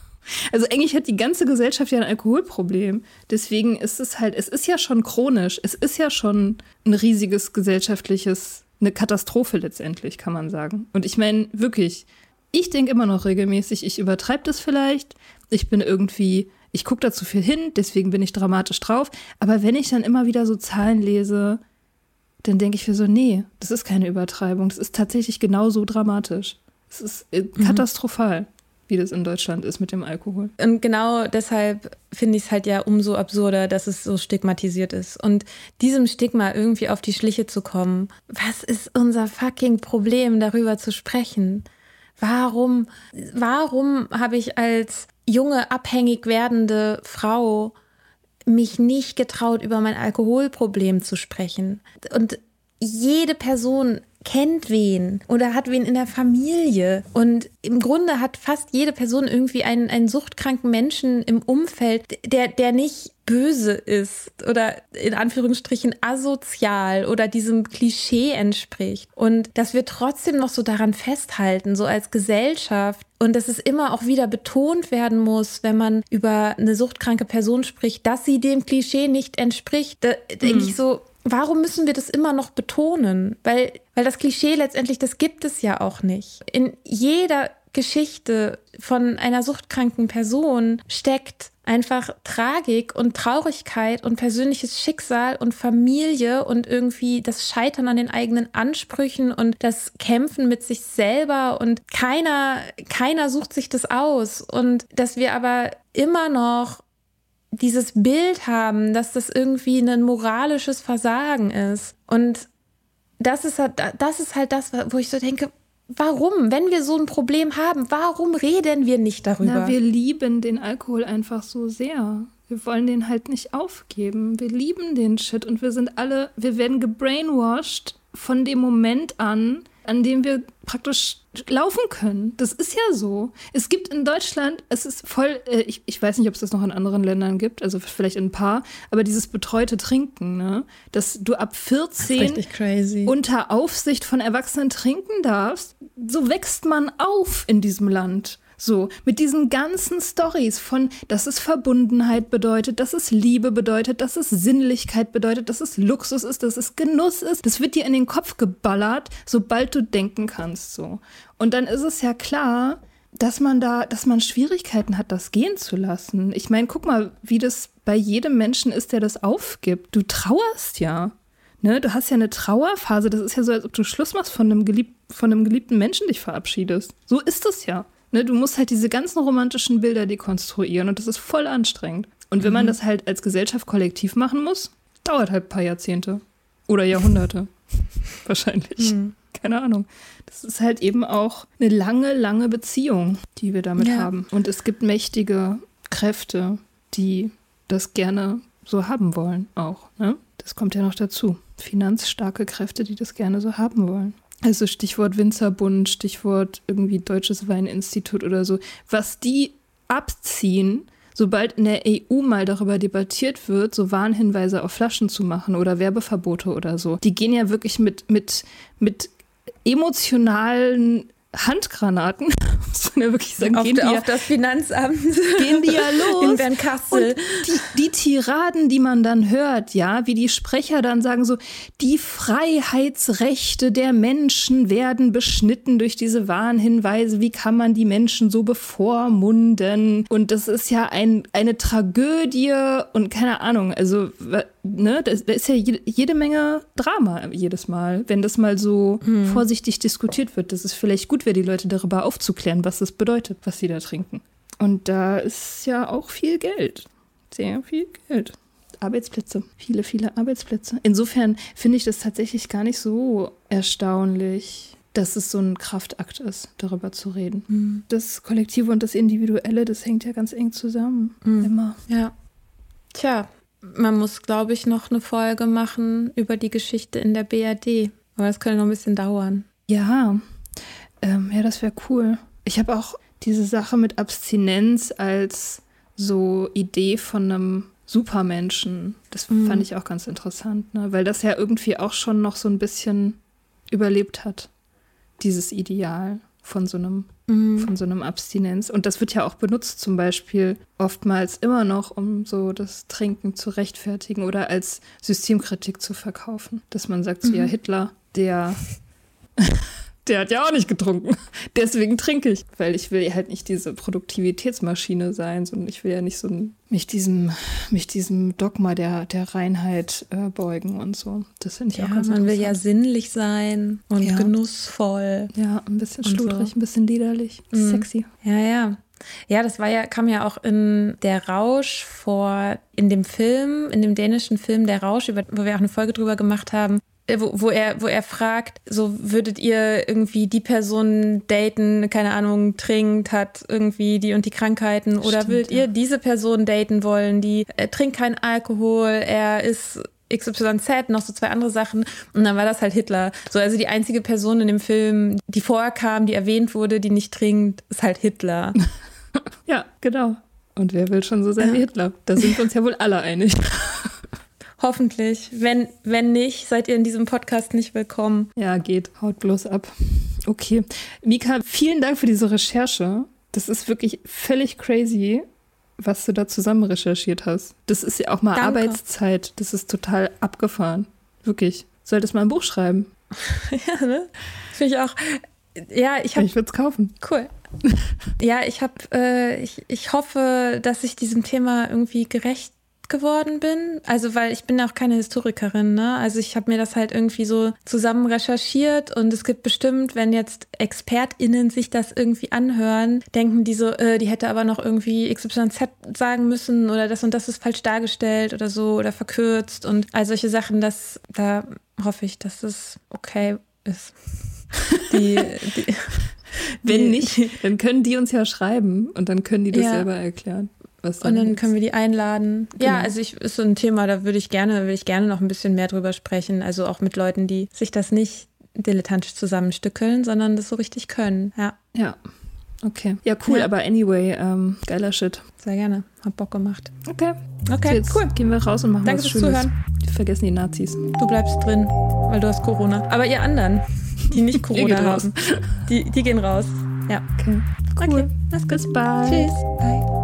Also eigentlich hat die ganze Gesellschaft ja ein Alkoholproblem. Deswegen ist es halt, es ist ja schon chronisch, es ist ja schon ein riesiges gesellschaftliches, eine Katastrophe letztendlich, kann man sagen. Und ich meine, wirklich, ich denke immer noch regelmäßig, ich übertreibe das vielleicht, ich bin irgendwie ich gucke da zu viel hin, deswegen bin ich dramatisch drauf. Aber wenn ich dann immer wieder so Zahlen lese, dann denke ich mir so, nee, das ist keine Übertreibung. Das ist tatsächlich genauso dramatisch. Es ist äh, mhm. katastrophal, wie das in Deutschland ist mit dem Alkohol. Und genau deshalb finde ich es halt ja umso absurder, dass es so stigmatisiert ist. Und diesem Stigma irgendwie auf die Schliche zu kommen, was ist unser fucking Problem, darüber zu sprechen? Warum, warum habe ich als junge, abhängig werdende Frau mich nicht getraut, über mein Alkoholproblem zu sprechen. Und jede Person kennt wen oder hat wen in der Familie. Und im Grunde hat fast jede Person irgendwie einen, einen suchtkranken Menschen im Umfeld, der, der nicht böse ist oder in Anführungsstrichen asozial oder diesem Klischee entspricht. Und dass wir trotzdem noch so daran festhalten, so als Gesellschaft. Und dass es immer auch wieder betont werden muss, wenn man über eine suchtkranke Person spricht, dass sie dem Klischee nicht entspricht. Da denke mhm. ich so, warum müssen wir das immer noch betonen? Weil, weil das Klischee letztendlich, das gibt es ja auch nicht. In jeder Geschichte von einer suchtkranken Person steckt einfach Tragik und Traurigkeit und persönliches Schicksal und Familie und irgendwie das Scheitern an den eigenen Ansprüchen und das Kämpfen mit sich selber und keiner, keiner sucht sich das aus und dass wir aber immer noch dieses Bild haben, dass das irgendwie ein moralisches Versagen ist. Und das ist halt, das ist halt das, wo ich so denke, warum, wenn wir so ein Problem haben, warum reden wir nicht darüber? Na, wir lieben den Alkohol einfach so sehr. Wir wollen den halt nicht aufgeben. Wir lieben den Shit und wir sind alle, wir werden gebrainwashed von dem Moment an, an dem wir praktisch laufen können. Das ist ja so. Es gibt in Deutschland, es ist voll, äh, ich, ich weiß nicht, ob es das noch in anderen Ländern gibt, also vielleicht in ein paar, aber dieses betreute Trinken, ne? dass du ab 14 unter Aufsicht von Erwachsenen trinken darfst, so wächst man auf in diesem Land. So, mit diesen ganzen Stories von, dass es Verbundenheit bedeutet, dass es Liebe bedeutet, dass es Sinnlichkeit bedeutet, dass es Luxus ist, dass es Genuss ist. Das wird dir in den Kopf geballert, sobald du denken kannst, so. Und dann ist es ja klar, dass man da, dass man Schwierigkeiten hat, das gehen zu lassen. Ich meine, guck mal, wie das bei jedem Menschen ist, der das aufgibt. Du trauerst ja. Ne, du hast ja eine Trauerphase. Das ist ja so, als ob du Schluss machst von einem, gelieb von einem geliebten Menschen dich verabschiedest. So ist es ja. Ne, du musst halt diese ganzen romantischen Bilder dekonstruieren und das ist voll anstrengend. Und wenn mhm. man das halt als Gesellschaft kollektiv machen muss, dauert halt ein paar Jahrzehnte oder Jahrhunderte. Wahrscheinlich. Mhm. Keine Ahnung. Das ist halt eben auch eine lange, lange Beziehung, die wir damit ja. haben. Und es gibt mächtige Kräfte, die das gerne so haben wollen auch. Ne? Das kommt ja noch dazu. Finanzstarke Kräfte, die das gerne so haben wollen. Also Stichwort Winzerbund, Stichwort irgendwie Deutsches Weininstitut oder so. Was die abziehen, sobald in der EU mal darüber debattiert wird, so Warnhinweise auf Flaschen zu machen oder Werbeverbote oder so, die gehen ja wirklich mit, mit, mit emotionalen Handgranaten, muss man ja wirklich sagen, auf, gehen die auf ja, das Finanzamt gehen die ja los. In Bernkassel. Und die, die Tiraden, die man dann hört, ja, wie die Sprecher dann sagen so, die Freiheitsrechte der Menschen werden beschnitten durch diese Warnhinweise. Wie kann man die Menschen so bevormunden? Und das ist ja ein, eine Tragödie und keine Ahnung, also ne, da ist ja jede, jede Menge Drama jedes Mal, wenn das mal so hm. vorsichtig diskutiert wird. Das ist vielleicht gut wäre, die Leute darüber aufzuklären, was es bedeutet, was sie da trinken. Und da ist ja auch viel Geld. Sehr viel Geld. Arbeitsplätze. Viele, viele Arbeitsplätze. Insofern finde ich das tatsächlich gar nicht so erstaunlich, dass es so ein Kraftakt ist, darüber zu reden. Mhm. Das Kollektive und das Individuelle, das hängt ja ganz eng zusammen. Mhm. Immer. Ja. Tja, man muss, glaube ich, noch eine Folge machen über die Geschichte in der BRD. Aber das könnte noch ein bisschen dauern. Ja, ähm, ja, das wäre cool. Ich habe auch diese Sache mit Abstinenz als so Idee von einem Supermenschen. Das mhm. fand ich auch ganz interessant, ne? weil das ja irgendwie auch schon noch so ein bisschen überlebt hat, dieses Ideal von so einem, mhm. von so einem Abstinenz. Und das wird ja auch benutzt, zum Beispiel oftmals immer noch, um so das Trinken zu rechtfertigen oder als Systemkritik zu verkaufen. Dass man sagt, so, mhm. ja, Hitler, der der hat ja auch nicht getrunken. Deswegen trinke ich. Weil ich will halt nicht diese Produktivitätsmaschine sein, sondern ich will ja nicht so mich diesem, mich diesem Dogma der, der Reinheit äh, beugen und so. Das finde ich ja, auch ganz Man will ja sinnlich sein und ja. genussvoll. Ja, ein bisschen schludrig, so. ein bisschen liederlich, mhm. sexy. Ja, ja. Ja, das war ja, kam ja auch in Der Rausch vor, in dem Film, in dem dänischen Film Der Rausch, über, wo wir auch eine Folge drüber gemacht haben, wo, wo, er, wo er fragt, so würdet ihr irgendwie die Person daten, keine Ahnung, trinkt, hat irgendwie die und die Krankheiten, oder Stimmt, würdet ja. ihr diese Person daten wollen, die äh, trinkt keinen Alkohol, er ist XYZ, noch so zwei andere Sachen. Und dann war das halt Hitler. So, also die einzige Person in dem Film, die vorkam, die erwähnt wurde, die nicht trinkt, ist halt Hitler. ja, genau. Und wer will schon so sein wie Hitler? Da sind wir uns ja wohl alle einig. Hoffentlich. Wenn, wenn nicht, seid ihr in diesem Podcast nicht willkommen. Ja, geht. Haut bloß ab. Okay. Mika, vielen Dank für diese Recherche. Das ist wirklich völlig crazy, was du da zusammen recherchiert hast. Das ist ja auch mal Danke. Arbeitszeit. Das ist total abgefahren. Wirklich. Solltest mal ein Buch schreiben. ja, ne? Finde ich auch. Ja, ich habe. Ich würde es kaufen. Cool. ja, ich habe, äh, ich, ich hoffe, dass ich diesem Thema irgendwie gerecht geworden bin. Also, weil ich bin auch keine Historikerin, ne? Also ich habe mir das halt irgendwie so zusammen recherchiert und es gibt bestimmt, wenn jetzt ExpertInnen sich das irgendwie anhören, denken die so, äh, die hätte aber noch irgendwie XYZ sagen müssen oder das und das ist falsch dargestellt oder so oder verkürzt und all solche Sachen, dass da hoffe ich, dass es okay ist. Die, die, wenn nicht, dann können die uns ja schreiben und dann können die das ja. selber erklären. Was und dann können wir die einladen. Genau. Ja, also ich, ist so ein Thema, da würde ich gerne, würde ich gerne noch ein bisschen mehr drüber sprechen. Also auch mit Leuten, die sich das nicht dilettantisch zusammenstückeln, sondern das so richtig können. Ja. Ja. Okay. Ja, cool, Ja. aber anyway, ähm, geiler Shit. Sehr gerne. Hab Bock gemacht. Okay. Okay, Jetzt cool. gehen wir raus und machen Danke was fürs Schönes. Zuhören. Wir vergessen die Nazis. Du bleibst drin, weil du hast Corona. Aber ihr anderen, die nicht Corona haben, die, die gehen raus. Ja. Okay. Cool. Okay, mach's gut. Bis bald. Tschüss. Bye.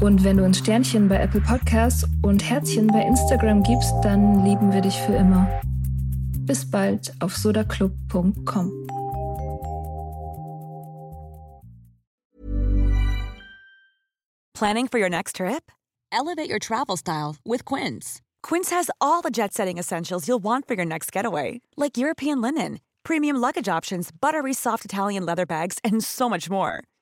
Und wenn du uns Sternchen bei Apple Podcasts und Herzchen bei Instagram gibst, dann lieben wir dich für immer. Bis bald auf sodaclub.com. Planning for your next trip? Elevate your travel style with Quince. Quince has all the jet setting essentials you'll want for your next getaway, like European linen, premium luggage options, buttery soft Italian leather bags, and so much more.